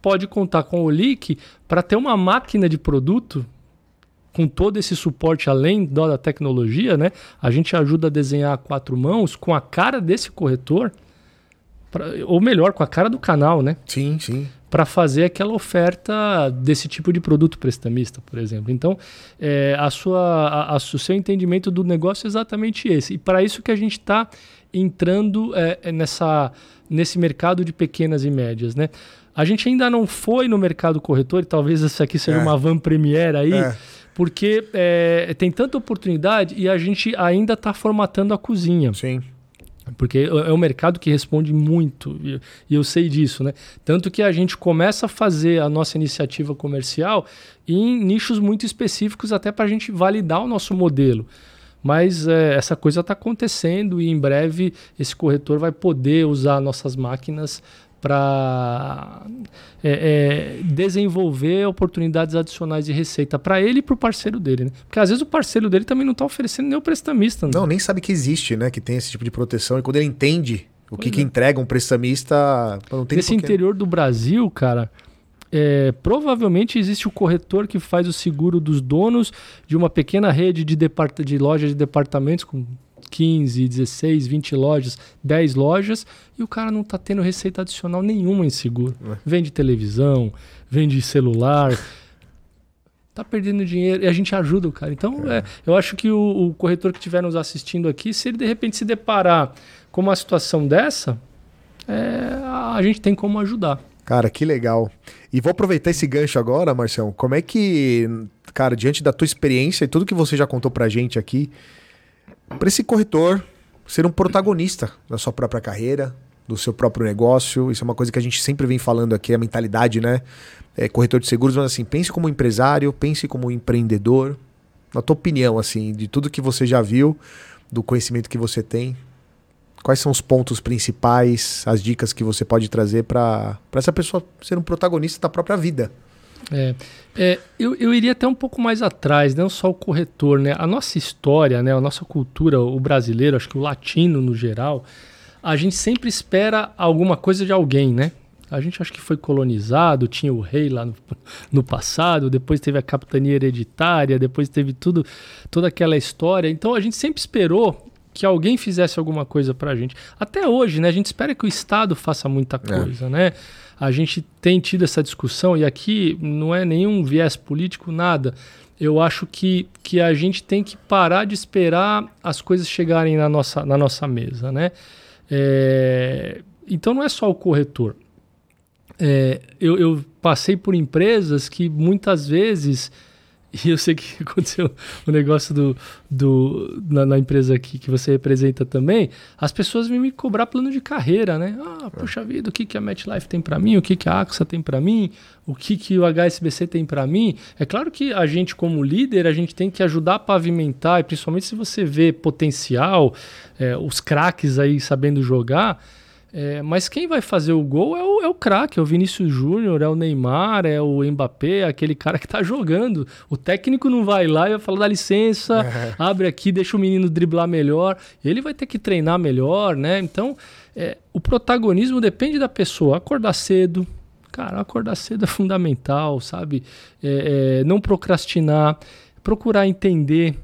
pode contar com o Leak para ter uma máquina de produto com todo esse suporte além da tecnologia, né? A gente ajuda a desenhar a quatro mãos com a cara desse corretor, pra- ou melhor, com a cara do canal, né? sim, sim. para fazer aquela oferta desse tipo de produto prestamista, por exemplo. Então, é, a sua, a, a, o seu entendimento do negócio é exatamente esse. E para isso que a gente está entrando é, é, nessa, nesse mercado de pequenas e médias. Né? A gente ainda não foi no mercado corretor, e talvez isso aqui seja é. uma van premiere aí, é. Porque é, tem tanta oportunidade e a gente ainda está formatando a cozinha. Sim. Porque é um mercado que responde muito, e eu sei disso, né? Tanto que a gente começa a fazer a nossa iniciativa comercial em nichos muito específicos, até para a gente validar o nosso modelo. Mas é, essa coisa está acontecendo e em breve esse corretor vai poder usar nossas máquinas para é, é, desenvolver oportunidades adicionais de receita para ele e para o parceiro dele. Né? Porque às vezes o parceiro dele também não está oferecendo nem o prestamista. Né? Não, nem sabe que existe, né? Que tem esse tipo de proteção. E quando ele entende o que, que é. entrega um prestamista, não tem Nesse interior do Brasil, cara, é, provavelmente existe o corretor que faz o seguro dos donos de uma pequena rede de, de lojas de departamentos com 15, 16, 20 lojas, 10 lojas, e o cara não está tendo receita adicional nenhuma em seguro. É. Vende televisão, vende celular. tá perdendo dinheiro e a gente ajuda o cara. Então, é. É, eu acho que o, o corretor que estiver nos assistindo aqui, se ele de repente se deparar com uma situação dessa, é, a gente tem como ajudar. Cara, que legal. E vou aproveitar esse gancho agora, Marcelo. Como é que, cara, diante da tua experiência e tudo que você já contou pra gente aqui, para esse corretor ser um protagonista da sua própria carreira, do seu próprio negócio. Isso é uma coisa que a gente sempre vem falando aqui, a mentalidade, né? É, corretor de seguros, mas assim, pense como empresário, pense como empreendedor. Na tua opinião, assim, de tudo que você já viu, do conhecimento que você tem, quais são os pontos principais, as dicas que você pode trazer para essa pessoa ser um protagonista da própria vida? É, é, eu, eu iria até um pouco mais atrás, não só o corretor, né? A nossa história, né? A nossa cultura, o brasileiro, acho que o latino no geral, a gente sempre espera alguma coisa de alguém, né? A gente acho que foi colonizado, tinha o rei lá no, no, passado, depois teve a capitania hereditária, depois teve tudo, toda aquela história. Então a gente sempre esperou que alguém fizesse alguma coisa pra gente. Até hoje, né? A gente espera que o Estado faça muita é. coisa, é. né? a gente tem tido essa discussão, e aqui não é nenhum viés político, nada. Eu acho que, que a gente tem que parar de esperar as coisas chegarem na nossa, na nossa mesa. Né? É, então não é só o corretor. É, eu, eu passei por empresas que muitas vezes e eu sei que aconteceu o um negócio do, do, na, na, empresa aqui que você representa também. As pessoas vêm me cobrar plano de carreira, né? Ah, puxa vida, o que, que a MetLife tem para mim? O que, que a AXA tem para mim? O que, que o HSBC tem para mim? É claro que a gente, como líder, a gente tem que ajudar a pavimentar, e principalmente se você vê potencial, é, os craques aí sabendo jogar é, mas quem vai fazer o gol é o, é o craque, é o Vinícius Júnior, é o Neymar, é o Mbappé, é aquele cara que tá jogando. O técnico não vai lá e vai falar, dá licença, é. abre aqui, deixa o menino driblar melhor. Ele vai ter que treinar melhor, né? Então, é, o protagonismo depende da pessoa. Acordar cedo, cara, acordar cedo é fundamental, sabe? É, não procrastinar, procurar entender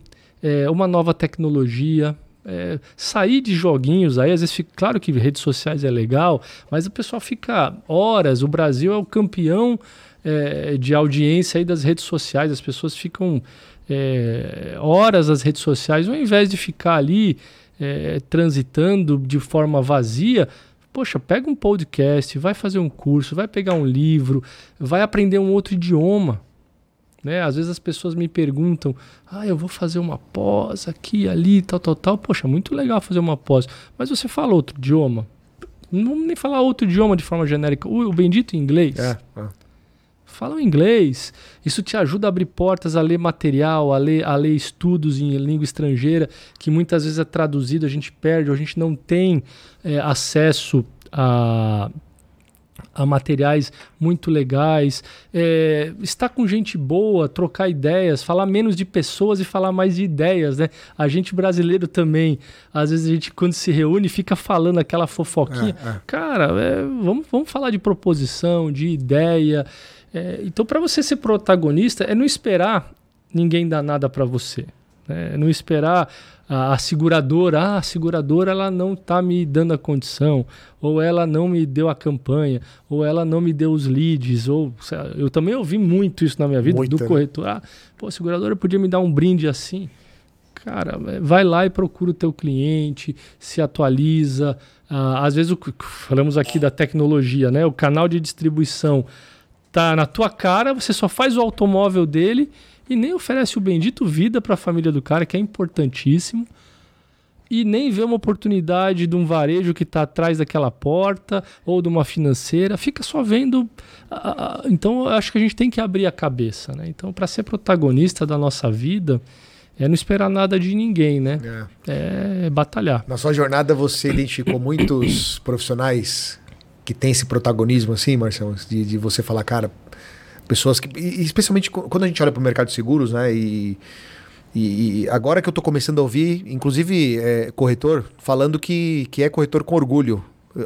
é, uma nova tecnologia, é, sair de joguinhos aí, às vezes fica, claro que redes sociais é legal, mas o pessoal fica horas. O Brasil é o campeão é, de audiência aí das redes sociais, as pessoas ficam é, horas nas redes sociais, ao invés de ficar ali é, transitando de forma vazia. Poxa, pega um podcast, vai fazer um curso, vai pegar um livro, vai aprender um outro idioma. Né? Às vezes as pessoas me perguntam: ah, eu vou fazer uma pós aqui, ali, tal, tal, tal. Poxa, muito legal fazer uma pós. Mas você fala outro idioma? Não vamos nem falar outro idioma de forma genérica. O, o bendito inglês. É, é. Fala o inglês. Isso te ajuda a abrir portas a ler material, a ler, a ler estudos em língua estrangeira, que muitas vezes é traduzido, a gente perde, ou a gente não tem é, acesso a a materiais muito legais, é, estar com gente boa, trocar ideias, falar menos de pessoas e falar mais de ideias, né? A gente brasileiro também, às vezes a gente quando se reúne fica falando aquela fofoquinha. É, é. Cara, é, vamos, vamos falar de proposição, de ideia. É, então, para você ser protagonista, é não esperar ninguém dar nada para você. Né? Não esperar a, a seguradora, ah, a seguradora ela não está me dando a condição, ou ela não me deu a campanha, ou ela não me deu os leads, ou eu também ouvi muito isso na minha vida muito, do né? corretor. Ah, pô, a seguradora podia me dar um brinde assim. Cara, é, vai lá e procura o teu cliente, se atualiza. Ah, às vezes, o, falamos aqui da tecnologia, né? O canal de distribuição tá na tua cara, você só faz o automóvel dele e nem oferece o bendito vida para a família do cara, que é importantíssimo, e nem vê uma oportunidade de um varejo que está atrás daquela porta ou de uma financeira, fica só vendo. então, eu acho que a gente tem que abrir a cabeça, né? Então, para ser protagonista da nossa vida, é não esperar nada de ninguém, né? É. é batalhar. Na sua jornada, você identificou muitos profissionais que têm esse protagonismo, assim, Marcelo, de, de você falar, cara, Pessoas que. Especialmente quando a gente olha para o mercado de seguros, né? E, e, agora que eu estou começando a ouvir, inclusive é, corretor, falando que, que é corretor com orgulho.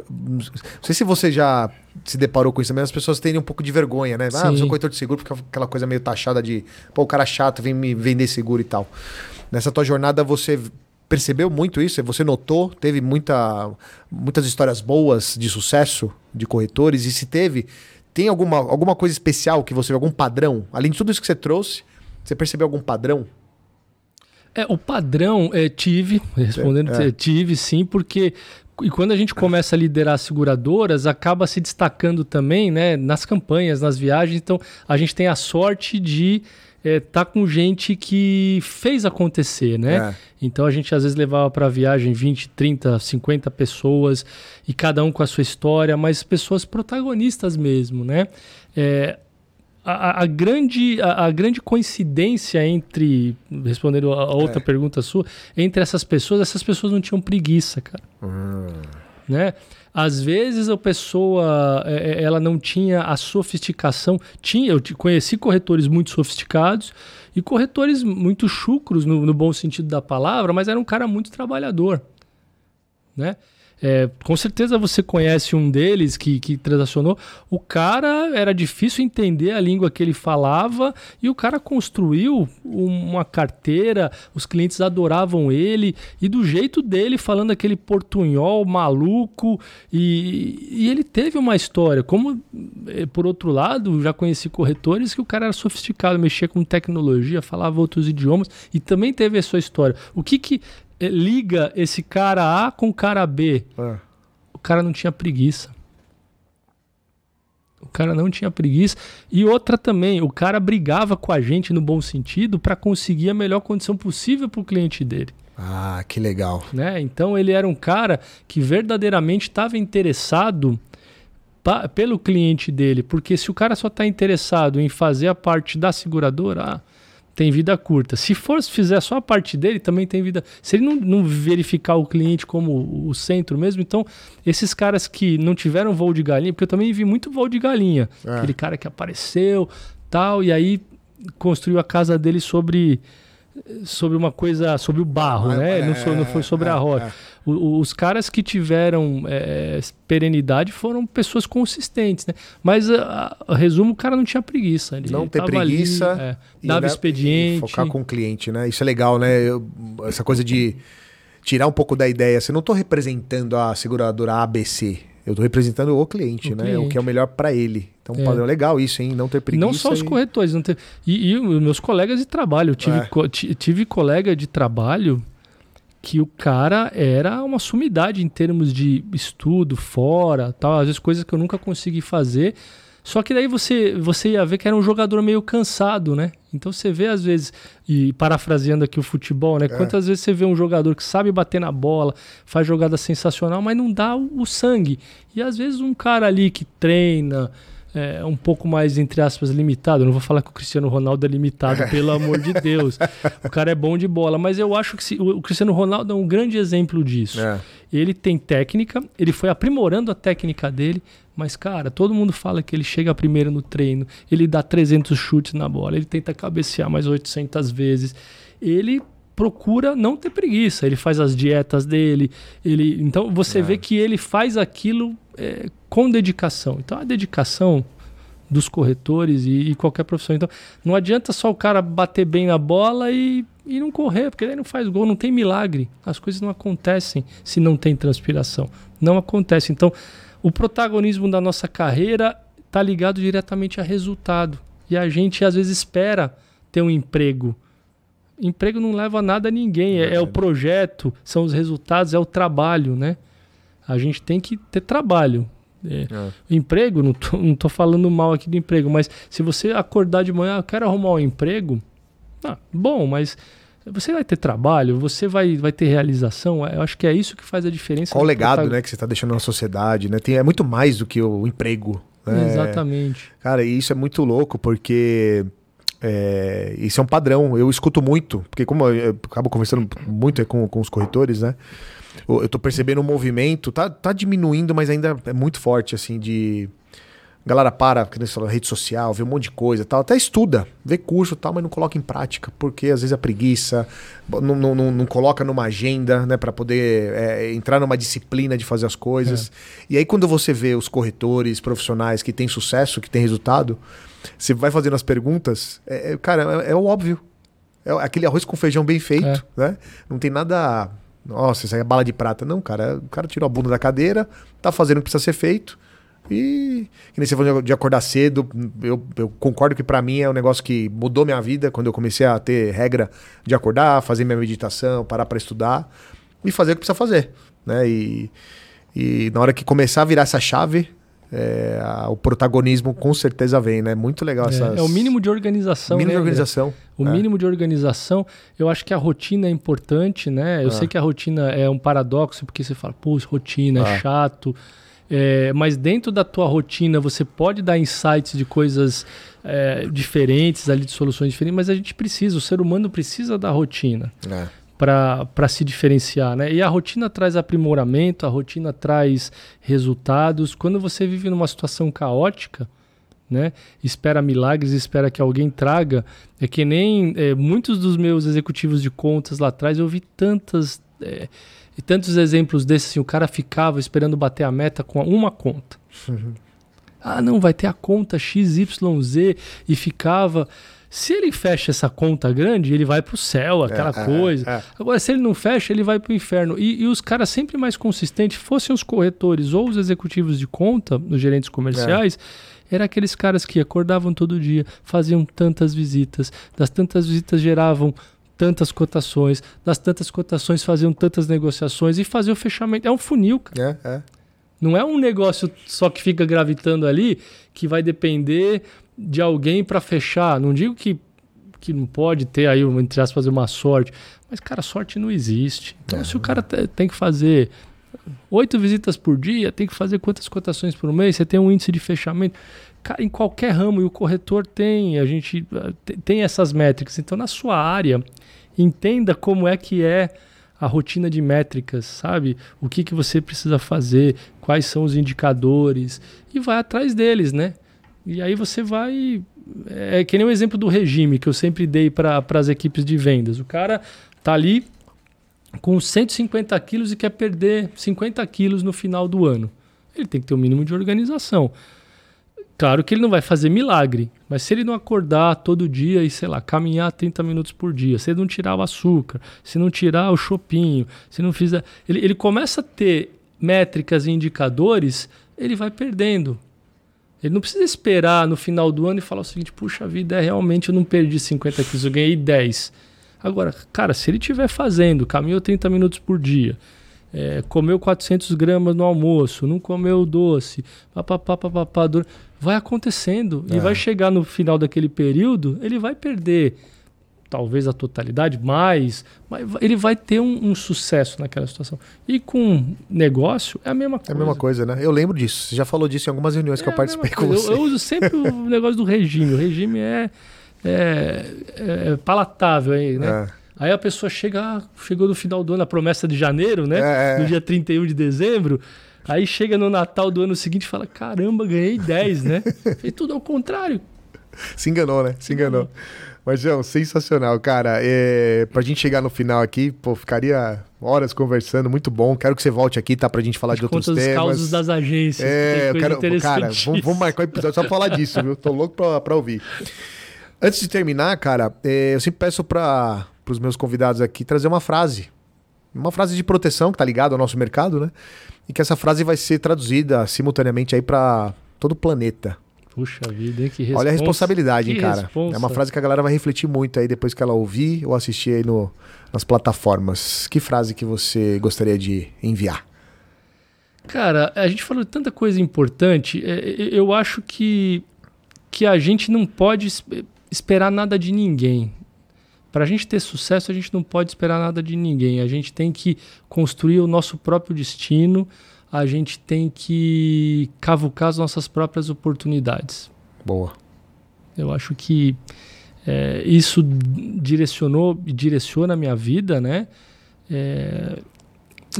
Não sei se você já se deparou com isso também, as pessoas têm um pouco de vergonha, né? Ah, sou corretor de seguro, porque é aquela coisa meio taxada de, pô, o cara chato vem me vender seguro e tal. Nessa tua jornada você percebeu muito isso? Você notou? Teve muita, muitas histórias boas de sucesso de corretores? E se teve, tem alguma, alguma coisa especial que você, algum padrão? Além de tudo isso que você trouxe, você percebeu algum padrão? É, o padrão, é, tive, respondendo, é. tive sim, porque e quando a gente começa a liderar seguradoras, acaba se destacando também né, nas campanhas, nas viagens. Então, a gente tem a sorte de é, tá com gente que fez acontecer, né? É. Então a gente às vezes levava para viagem 20, 30, 50 pessoas e cada um com a sua história, mas pessoas protagonistas mesmo, né? É, a, a, grande, a, a, grande coincidência entre, respondendo a outra é. pergunta sua, entre essas pessoas, essas pessoas não tinham preguiça, cara. Hum. Né? Às vezes a pessoa é, é, ela não tinha a sofisticação. Tinha, eu conheci corretores muito sofisticados e corretores muito chucros no, no bom sentido da palavra, mas era um cara muito trabalhador, né? É, com certeza você conhece um deles que, que transacionou. O cara era difícil entender a língua que ele falava e o cara construiu uma carteira, os clientes adoravam ele e do jeito dele, falando aquele portunhol maluco. E, e ele teve uma história. Como, é, por outro lado, já conheci corretores que o cara era sofisticado, mexia com tecnologia, falava outros idiomas e também teve a sua história. O que que liga esse cara A com o cara B. É. O cara não tinha preguiça. O cara não tinha preguiça. E outra também, o cara brigava com a gente no bom sentido para conseguir a melhor condição possível para o cliente dele. Ah, que legal. Né? Então ele era um cara que verdadeiramente estava interessado pelo cliente dele, porque se o cara só está interessado em fazer a parte da seguradora, ah, tem vida curta. Se for fizer só a parte dele, também tem vida. Se ele não, não, verificar o cliente como o centro mesmo, então esses caras que não tiveram voo de galinha, porque eu também vi muito voo de galinha, é. aquele cara que apareceu, tal, e aí construiu a casa dele sobre sobre uma coisa, sobre o barro, é, né? É, não, foi, não, foi, sobre é, a rocha. É. os caras que tiveram é, perenidade foram pessoas consistentes, né? Mas, a, a, resumo, o cara não tinha preguiça. Ele não ter preguiça. Ali, é, dava né, expediente. focar com o cliente, né? Isso é legal, né? Eu, essa coisa de tirar um pouco da ideia. Você não estou representando a seguradora ABC. Eu estou representando o cliente, o né? Cliente. O que é o melhor para ele. Então, um é. padrão legal isso, hein? Não ter preguiça. Não só os corretores, não ter... e, e meus colegas de trabalho. Eu tive, é. co tive colega de trabalho que o cara era uma sumidade em termos de estudo fora, tal, às vezes coisas que eu nunca consegui fazer. Só que daí você, você ia ver que era um jogador meio cansado, né? Então você vê às vezes, e parafraseando aqui o futebol, né? É. Quantas vezes você vê um jogador que sabe bater na bola, faz jogada sensacional, mas não dá o, o sangue. E às vezes um cara ali que treina, é, um pouco mais, entre aspas, limitado. Eu não vou falar que o Cristiano Ronaldo é limitado, pelo amor de Deus. O cara é bom de bola, mas eu acho que se, o Cristiano Ronaldo é um grande exemplo disso. É. Ele tem técnica, ele foi aprimorando a técnica dele, mas, cara, todo mundo fala que ele chega primeiro no treino, ele dá 300 chutes na bola, ele tenta cabecear mais 800 vezes. Ele procura não ter preguiça, ele faz as dietas dele, ele então você é. vê que ele faz aquilo é, com dedicação. Então a dedicação dos corretores e, e, qualquer profissão. Então, não adianta só o cara bater bem na bola e, e não correr, porque ele não faz gol, não tem milagre. As coisas não acontecem se não tem transpiração. Não acontece. Então, o protagonismo da nossa carreira está ligado diretamente a resultado. E a gente às vezes espera ter um emprego. Emprego não leva a nada a ninguém, é, é o projeto, são os resultados, é o trabalho, né? A gente tem que ter trabalho. É. É. Emprego, não tô, não tô falando mal aqui do emprego, mas se você acordar de manhã, ah, eu quero arrumar um emprego, ah, bom, mas você vai ter trabalho, você vai, vai ter realização. Eu acho que é isso que faz a diferença. Qual o legado né, que você está deixando na sociedade, né? Tem, é muito mais do que o emprego. Né? Exatamente. Cara, e isso é muito louco, porque é, isso é um padrão. Eu escuto muito, porque como eu, eu acabo conversando muito com, com os corretores, né? Eu, tô percebendo um movimento, tá, tá diminuindo, mas ainda é muito forte, assim, de galera para, que falou, rede social, vê um monte de coisa tal, até estuda, vê curso tal, mas não coloca em prática, porque às vezes a preguiça, não, não, não, não coloca numa agenda, né, para poder é, entrar numa disciplina de fazer as coisas. É. E aí quando você vê os corretores profissionais que têm sucesso, que têm resultado, você vai fazendo as perguntas, é, é cara, é, é, o óbvio. É aquele arroz com feijão bem feito, é. né? Não tem nada. Nossa, isso aí é bala de prata. Não, cara. O cara tirou a bunda da cadeira, tá fazendo o que precisa ser feito e que nem você falou de acordar cedo, eu, eu concordo que para mim é um negócio que mudou minha vida quando eu comecei a ter regra de acordar, fazer minha meditação, parar para estudar e fazer o que precisa fazer, né? E, e na hora que começar a virar essa chave, é, o protagonismo com certeza vem, né? Muito legal é, essas... é o mínimo de organização. Mínimo né, de organização. O é. mínimo de organização. Eu acho que a rotina é importante, né? Eu ah. sei que a rotina é um paradoxo, porque você fala, pô, rotina é ah. chato. É, mas dentro da tua rotina você pode dar insights de coisas é, diferentes ali, de soluções diferentes, mas a gente precisa, o ser humano precisa da rotina. É. Para se diferenciar, né? E a rotina traz aprimoramento, a rotina traz resultados. Quando você vive numa situação caótica, né? Espera milagres, espera que alguém traga. É que nem é, muitos dos meus executivos de contas lá atrás, eu vi tantas é, e tantos exemplos desses, assim, o cara ficava esperando bater a meta com uma conta. Uhum. Ah, não, vai ter a conta XYZ e ficava. Se ele fecha essa conta grande, ele vai para o céu, aquela é, é coisa. É, é. Agora, se ele não fecha, ele vai para o inferno. E, e, os caras sempre mais consistentes, fossem os corretores ou os executivos de conta, os gerentes comerciais, é. eram aqueles caras que acordavam todo dia, faziam tantas visitas, das tantas visitas geravam tantas cotações, das tantas cotações faziam tantas negociações e fazer o fechamento. É um funil, cara. É, é. Não é um negócio só que fica gravitando ali que vai depender de alguém para fechar. Não digo que, que não pode ter aí, entre aspas, fazer uma sorte. Mas, cara, sorte não existe. Então, é. se o cara tem que fazer oito visitas por dia, tem que fazer quantas cotações por mês, você tem um índice de fechamento. Em qualquer ramo, e o corretor tem, a gente eh, tem essas métricas. Então, na sua área, entenda como é que é a rotina de métricas, sabe? O que, que você precisa fazer, quais são os indicadores, e vai atrás deles, né? E aí você vai. É que nem o exemplo do regime que eu sempre dei para as equipes de vendas. O cara tá ali com 150 quilos e quer perder 50 quilos no final do ano. Ele tem que ter o um mínimo de organização. Claro que ele não vai fazer milagre, mas se ele não acordar todo dia e, sei lá, caminhar 30 minutos por dia, se ele não tirar o açúcar, se não tirar o chopinho, se não fizer. Ele, ele começa a ter métricas e indicadores, ele vai perdendo. Ele não precisa esperar no final do ano e falar o seguinte: puxa vida, é, realmente eu não perdi 50 quilos, eu ganhei 10. Agora, cara, se ele estiver fazendo, caminhou 30 minutos por dia, é, comeu 400 gramas no almoço, não comeu doce, papapá, papapá, vai acontecendo é. e vai chegar no final daquele período, ele vai perder talvez a totalidade, mais, mas ele vai ter um, um, sucesso naquela situação. E com negócio é a mesma coisa. É a mesma coisa, né? Eu lembro disso. Você já falou disso em algumas reuniões é que eu participei com você. Eu, eu, uso sempre o negócio do regime. O regime é, é, é palatável aí, né? É. Aí a pessoa chega, chegou no final do ano, a promessa de janeiro, né? É, é. No dia 31 de dezembro. Aí chega no Natal do ano seguinte e fala: caramba, ganhei 10, né? Fez tudo ao contrário. Se enganou, né? Se enganou. Mas, João, sensacional, cara. É, pra gente chegar no final aqui, pô, ficaria horas conversando, muito bom. Quero que você volte aqui, tá? Pra gente falar de outros temas. Os causos das agências. É, eu quero. Cara, vamos, vamos, marcar o um episódio só pra falar disso, viu? Tô louco pra, pra ouvir. Antes de terminar, cara, é, eu sempre peço para os meus convidados aqui trazer uma frase. Uma frase de proteção que tá ligada ao nosso mercado, né? E que essa frase vai ser traduzida simultaneamente aí para todo o planeta. Puxa vida, hein? que responsa. Olha a responsabilidade, hein, cara. Responsa. É uma frase que a galera vai refletir muito aí depois que ela ouvir ou assistir aí no, nas plataformas. Que frase que você gostaria de enviar? Cara, a gente falou de tanta coisa importante. É, eu acho que, que a gente não pode esperar nada de ninguém. Para a gente ter sucesso, a gente não pode esperar nada de ninguém. A gente tem que construir o nosso próprio destino, a gente tem que cavucar as nossas próprias oportunidades. Boa. Eu acho que é, isso direcionou e direciona a minha vida, né? É,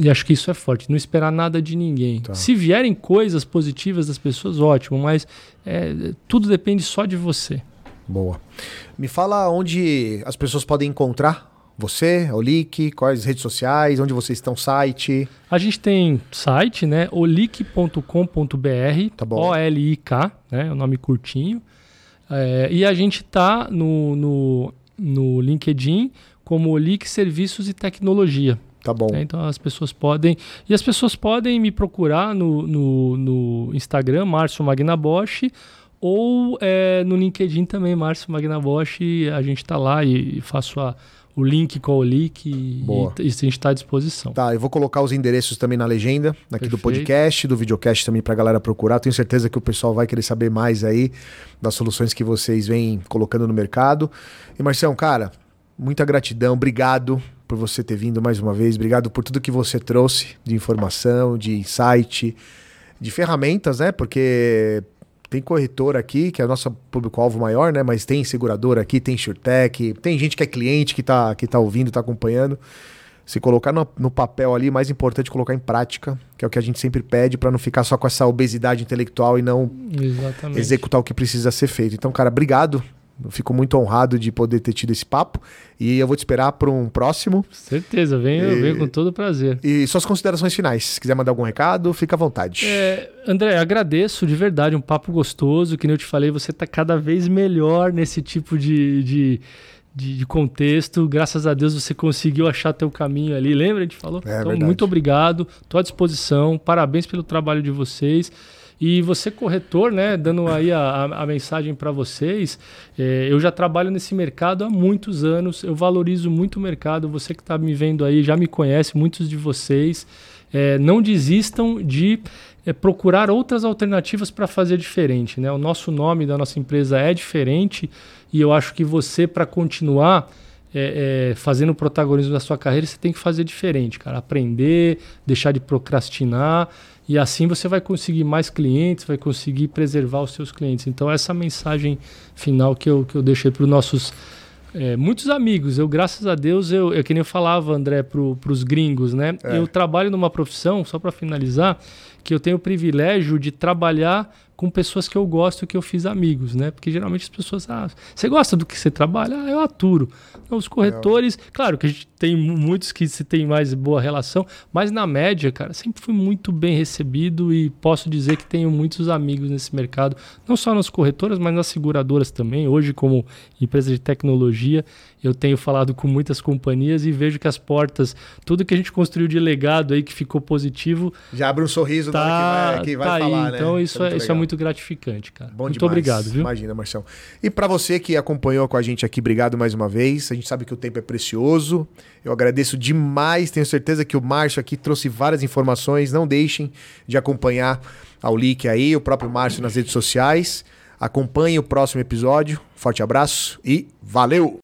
e acho que isso é forte. Não esperar nada de ninguém. Tá. Se vierem coisas positivas das pessoas, ótimo, mas é, tudo depende só de você. Boa. Me fala onde as pessoas podem encontrar você, Olic, quais redes sociais, onde vocês estão, site? A gente tem site, né? olic.com.br, tá. O-L-I-K, né? É o nome curtinho. É, e a gente tá no, no, no LinkedIn como Olic Serviços e Tecnologia. Tá bom. É, então as pessoas podem. E as pessoas podem me procurar no, no, no Instagram, Márcio Magnabosch ou é, no LinkedIn também, Márcio Magnabosch, a gente está lá e, e faço a, o link com o link e, e, a gente está à disposição. Tá, eu vou colocar os endereços também na legenda aqui Perfeito. do podcast, do videocast também para a galera procurar. Tenho certeza que o pessoal vai querer saber mais aí das soluções que vocês vêm colocando no mercado. E Marcião, cara, muita gratidão, obrigado por você ter vindo mais uma vez, obrigado por tudo que você trouxe de informação, de insight, de ferramentas, né? Porque tem corretor aqui, que é o nosso público-alvo maior, né? Mas tem seguradora aqui, tem SureTech, tem gente que é cliente que tá, que tá ouvindo, tá acompanhando. Se colocar no, no papel ali, mais importante é colocar em prática, que é o que a gente sempre pede para não ficar só com essa obesidade intelectual e não Exatamente. executar o que precisa ser feito. Então, cara, obrigado eu fico muito honrado de poder ter tido esse papo. E eu vou te esperar para um próximo. Certeza, venho, e, venho com todo prazer. E suas considerações finais. Se quiser mandar algum recado, fica à vontade. É, André, agradeço de verdade, um papo gostoso. Que nem eu te falei, você está cada vez melhor nesse tipo de, de, de, contexto. Graças a Deus você conseguiu achar teu caminho ali. Lembra? A gente falou? É, então, verdade. muito obrigado. Estou à disposição. Parabéns pelo trabalho de vocês. E você, corretor, né, dando aí a, a, mensagem para vocês, é, eu já trabalho nesse mercado há muitos anos, eu valorizo muito o mercado. Você que está me vendo aí já me conhece, muitos de vocês. É, não desistam de é, procurar outras alternativas para fazer diferente. Né? O nosso nome da nossa empresa é diferente e eu acho que você, para continuar é, é, fazendo o protagonismo da sua carreira, você tem que fazer diferente, cara. Aprender, deixar de procrastinar e assim você vai conseguir mais clientes, vai conseguir preservar os seus clientes. Então, essa mensagem final que eu, que eu deixei para os nossos é, muitos amigos. Eu, graças a Deus, eu, é que nem eu falava, André, para os gringos, né? É. Eu trabalho numa profissão, só para finalizar, que eu tenho o privilégio de trabalhar com pessoas que eu gosto, que eu fiz amigos, né? Porque geralmente as pessoas, ah, você gosta do que você trabalha? Ah, eu aturo. Os corretores, é. claro que a gente tem muitos que se tem mais boa relação, mas na média, cara, sempre fui muito bem recebido e posso dizer que tenho muitos amigos nesse mercado, não só nas corretoras, mas nas seguradoras também. Hoje, como empresa de tecnologia, eu tenho falado com muitas companhias e vejo que as portas, tudo que a gente construiu de legado aí que ficou positivo. Já abre um sorriso tá, na hora que vai, que vai tá falar, aí. né? Então, isso, é, isso é muito gratificante, cara. Bom muito demais. obrigado, viu? Imagina, Marcelo. E para você que acompanhou com a gente aqui, obrigado mais uma vez. A gente sabe que o tempo é precioso. Eu agradeço demais, tenho certeza que o Márcio aqui trouxe várias informações. Não deixem de acompanhar ao link aí, o próprio Márcio nas redes sociais. Acompanhe o próximo episódio. Forte abraço e valeu!